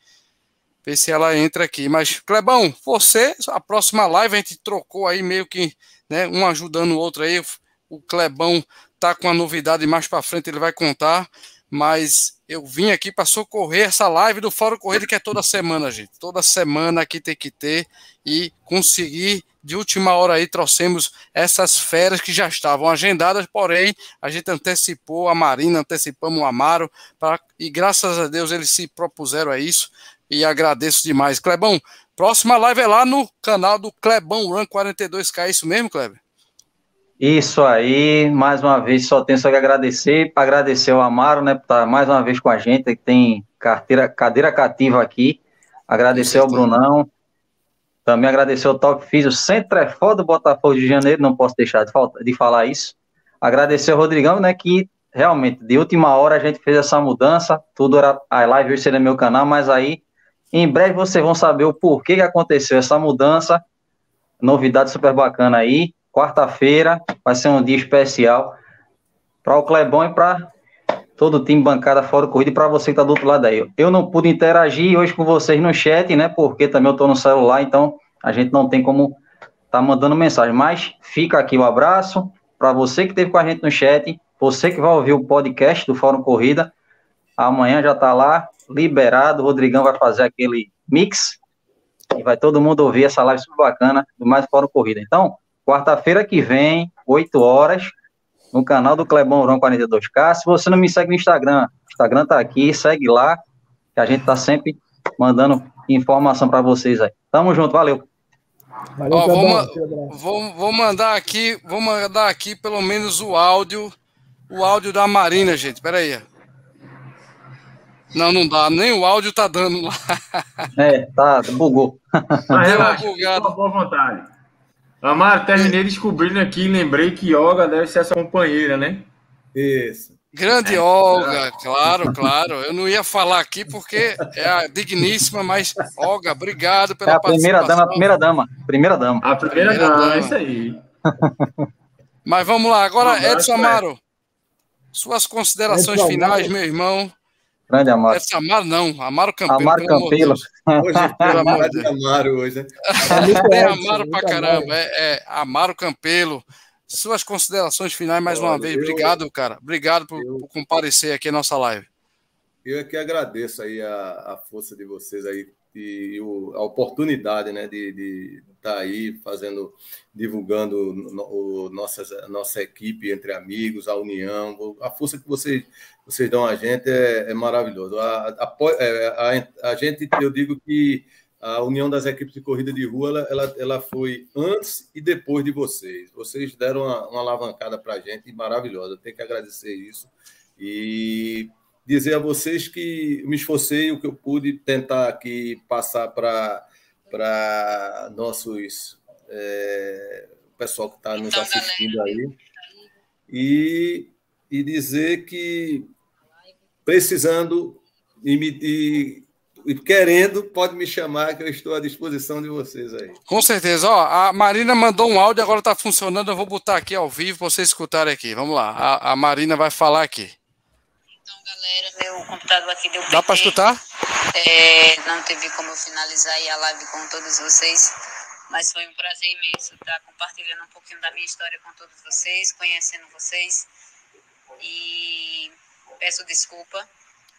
ver se ela entra aqui. Mas, Clebão, você, a próxima live a gente trocou aí meio que, né, um ajudando o outro aí. O Clebão tá com a novidade mais para frente, ele vai contar. Mas eu vim aqui para socorrer essa live do Fórum Corrida, que é toda semana, gente. Toda semana aqui tem que ter e conseguir. De última hora aí trouxemos essas férias que já estavam agendadas, porém a gente antecipou a Marina, antecipamos o Amaro, pra, e graças a Deus eles se propuseram a isso e agradeço demais. Clebão, próxima live é lá no canal do Clebão Run 42K, é isso mesmo, Kleber? Isso aí, mais uma vez, só tenho só que agradecer, agradecer ao Amaro, né, por estar mais uma vez com a gente, que tem carteira, cadeira cativa aqui, agradecer ao Brunão, também agradecer ao Top Físio, Centro é foda do Botafogo de Janeiro, não posso deixar de, falta, de falar isso, agradecer ao Rodrigão, né, que realmente, de última hora a gente fez essa mudança, tudo era, a live hoje seria meu canal, mas aí, em breve vocês vão saber o porquê que aconteceu essa mudança, novidade super bacana aí, Quarta-feira vai ser um dia especial para o Clebão e para todo o time bancada fora corrida e para você que está do outro lado aí. Eu não pude interagir hoje com vocês no chat, né? Porque também eu estou no celular, então a gente não tem como tá mandando mensagem. Mas fica aqui o um abraço para você que esteve com a gente no chat, você que vai ouvir o podcast do Fórum Corrida. Amanhã já está lá, liberado. O Rodrigão vai fazer aquele mix e vai todo mundo ouvir essa live super bacana do Mais Fórum Corrida. Então, Quarta-feira que vem, 8 horas, no canal do Clebão Urão 42K. Se você não me segue no Instagram, o Instagram tá aqui, segue lá, que a gente tá sempre mandando informação para vocês aí. Tamo junto, valeu. valeu Ó, vou, ma vou, vou, mandar aqui, vou mandar aqui pelo menos o áudio, o áudio da Marina, gente. Pera aí. Não, não dá, nem o áudio tá dando lá. É, tá, bugou. Mas relaxa, boa vontade. Amaro, terminei descobrindo aqui, lembrei que Olga deve ser essa companheira, né? Isso. Grande é, Olga, claro, claro. Eu não ia falar aqui porque é a digníssima, mas Olga, obrigado pela é a primeira dama, a primeira dama, primeira dama. A primeira, primeira dama, dama, isso aí. Mas vamos lá, agora Edson Amaro, suas considerações Edson, finais, meu irmão. Grande Amaro. Essa Amaro não, Amaro Campelo. Amaro Campelo. Hoje pelo amor de Amaro hoje, né? É Amaro pra caramba. É, é, Amaro Campelo. Suas considerações finais mais Olha, uma vez. Eu, Obrigado, cara. Obrigado por, eu, por, comparecer aqui à nossa live. Eu é que agradeço aí a, a força de vocês aí de a oportunidade né, de estar tá aí fazendo, divulgando o, o, nossas, a nossa equipe entre amigos, a união, a força que vocês, vocês dão a gente é, é maravilhoso. A, a, a, a, gente, eu digo que a união das equipes de corrida de rua ela, ela, ela foi antes e depois de vocês. Vocês deram uma, uma alavancada para a gente maravilhosa. Eu tenho que agradecer isso. E dizer a vocês que me esforcei o que eu pude tentar aqui passar para para nossos é, pessoal que está nos então, assistindo aí e, e dizer que precisando e, me, e, e, querendo pode me chamar que eu estou à disposição de vocês aí. Com certeza. Ó, a Marina mandou um áudio agora está funcionando. Eu vou botar aqui ao vivo para vocês escutarem aqui. Vamos lá. A, a Marina vai falar aqui galera. Meu computador aqui deu PT. Dá para escutar? É, não teve como eu finalizar a live com todos vocês, mas foi um prazer imenso estar compartilhando um pouquinho da minha história com todos vocês, conhecendo vocês. E peço desculpa,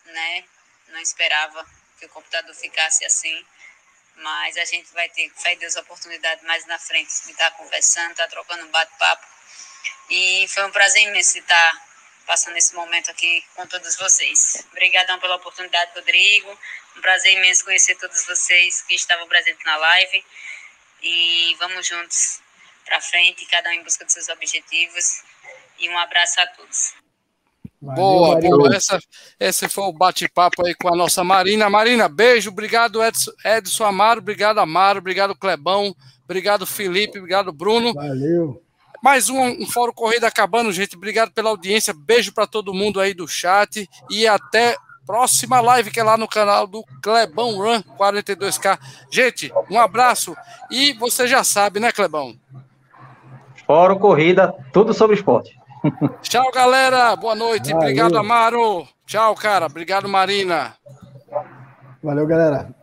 né? Não esperava que o computador ficasse assim, mas a gente vai ter fé Deus oportunidade mais na frente de estar conversando, estar trocando um bate-papo. E foi um prazer imenso estar passando esse momento aqui com todos vocês. Obrigadão pela oportunidade, Rodrigo. Um prazer imenso conhecer todos vocês que estavam presentes na live. E vamos juntos para frente, cada um em busca dos seus objetivos. E um abraço a todos. Boa, boa. Essa, esse foi o bate-papo aí com a nossa Marina. Marina, beijo. Obrigado, Edson, Edson Amaro. Obrigado, Amaro. Obrigado, Clebão. Obrigado, Felipe. Obrigado, Bruno. Valeu. Mais um, um Fórum Corrida acabando, gente. Obrigado pela audiência. Beijo para todo mundo aí do chat. E até próxima live que é lá no canal do Clebão Run 42K. Gente, um abraço. E você já sabe, né, Clebão? Fórum Corrida, tudo sobre esporte. Tchau, galera. Boa noite. Valeu. Obrigado, Amaro. Tchau, cara. Obrigado, Marina. Valeu, galera.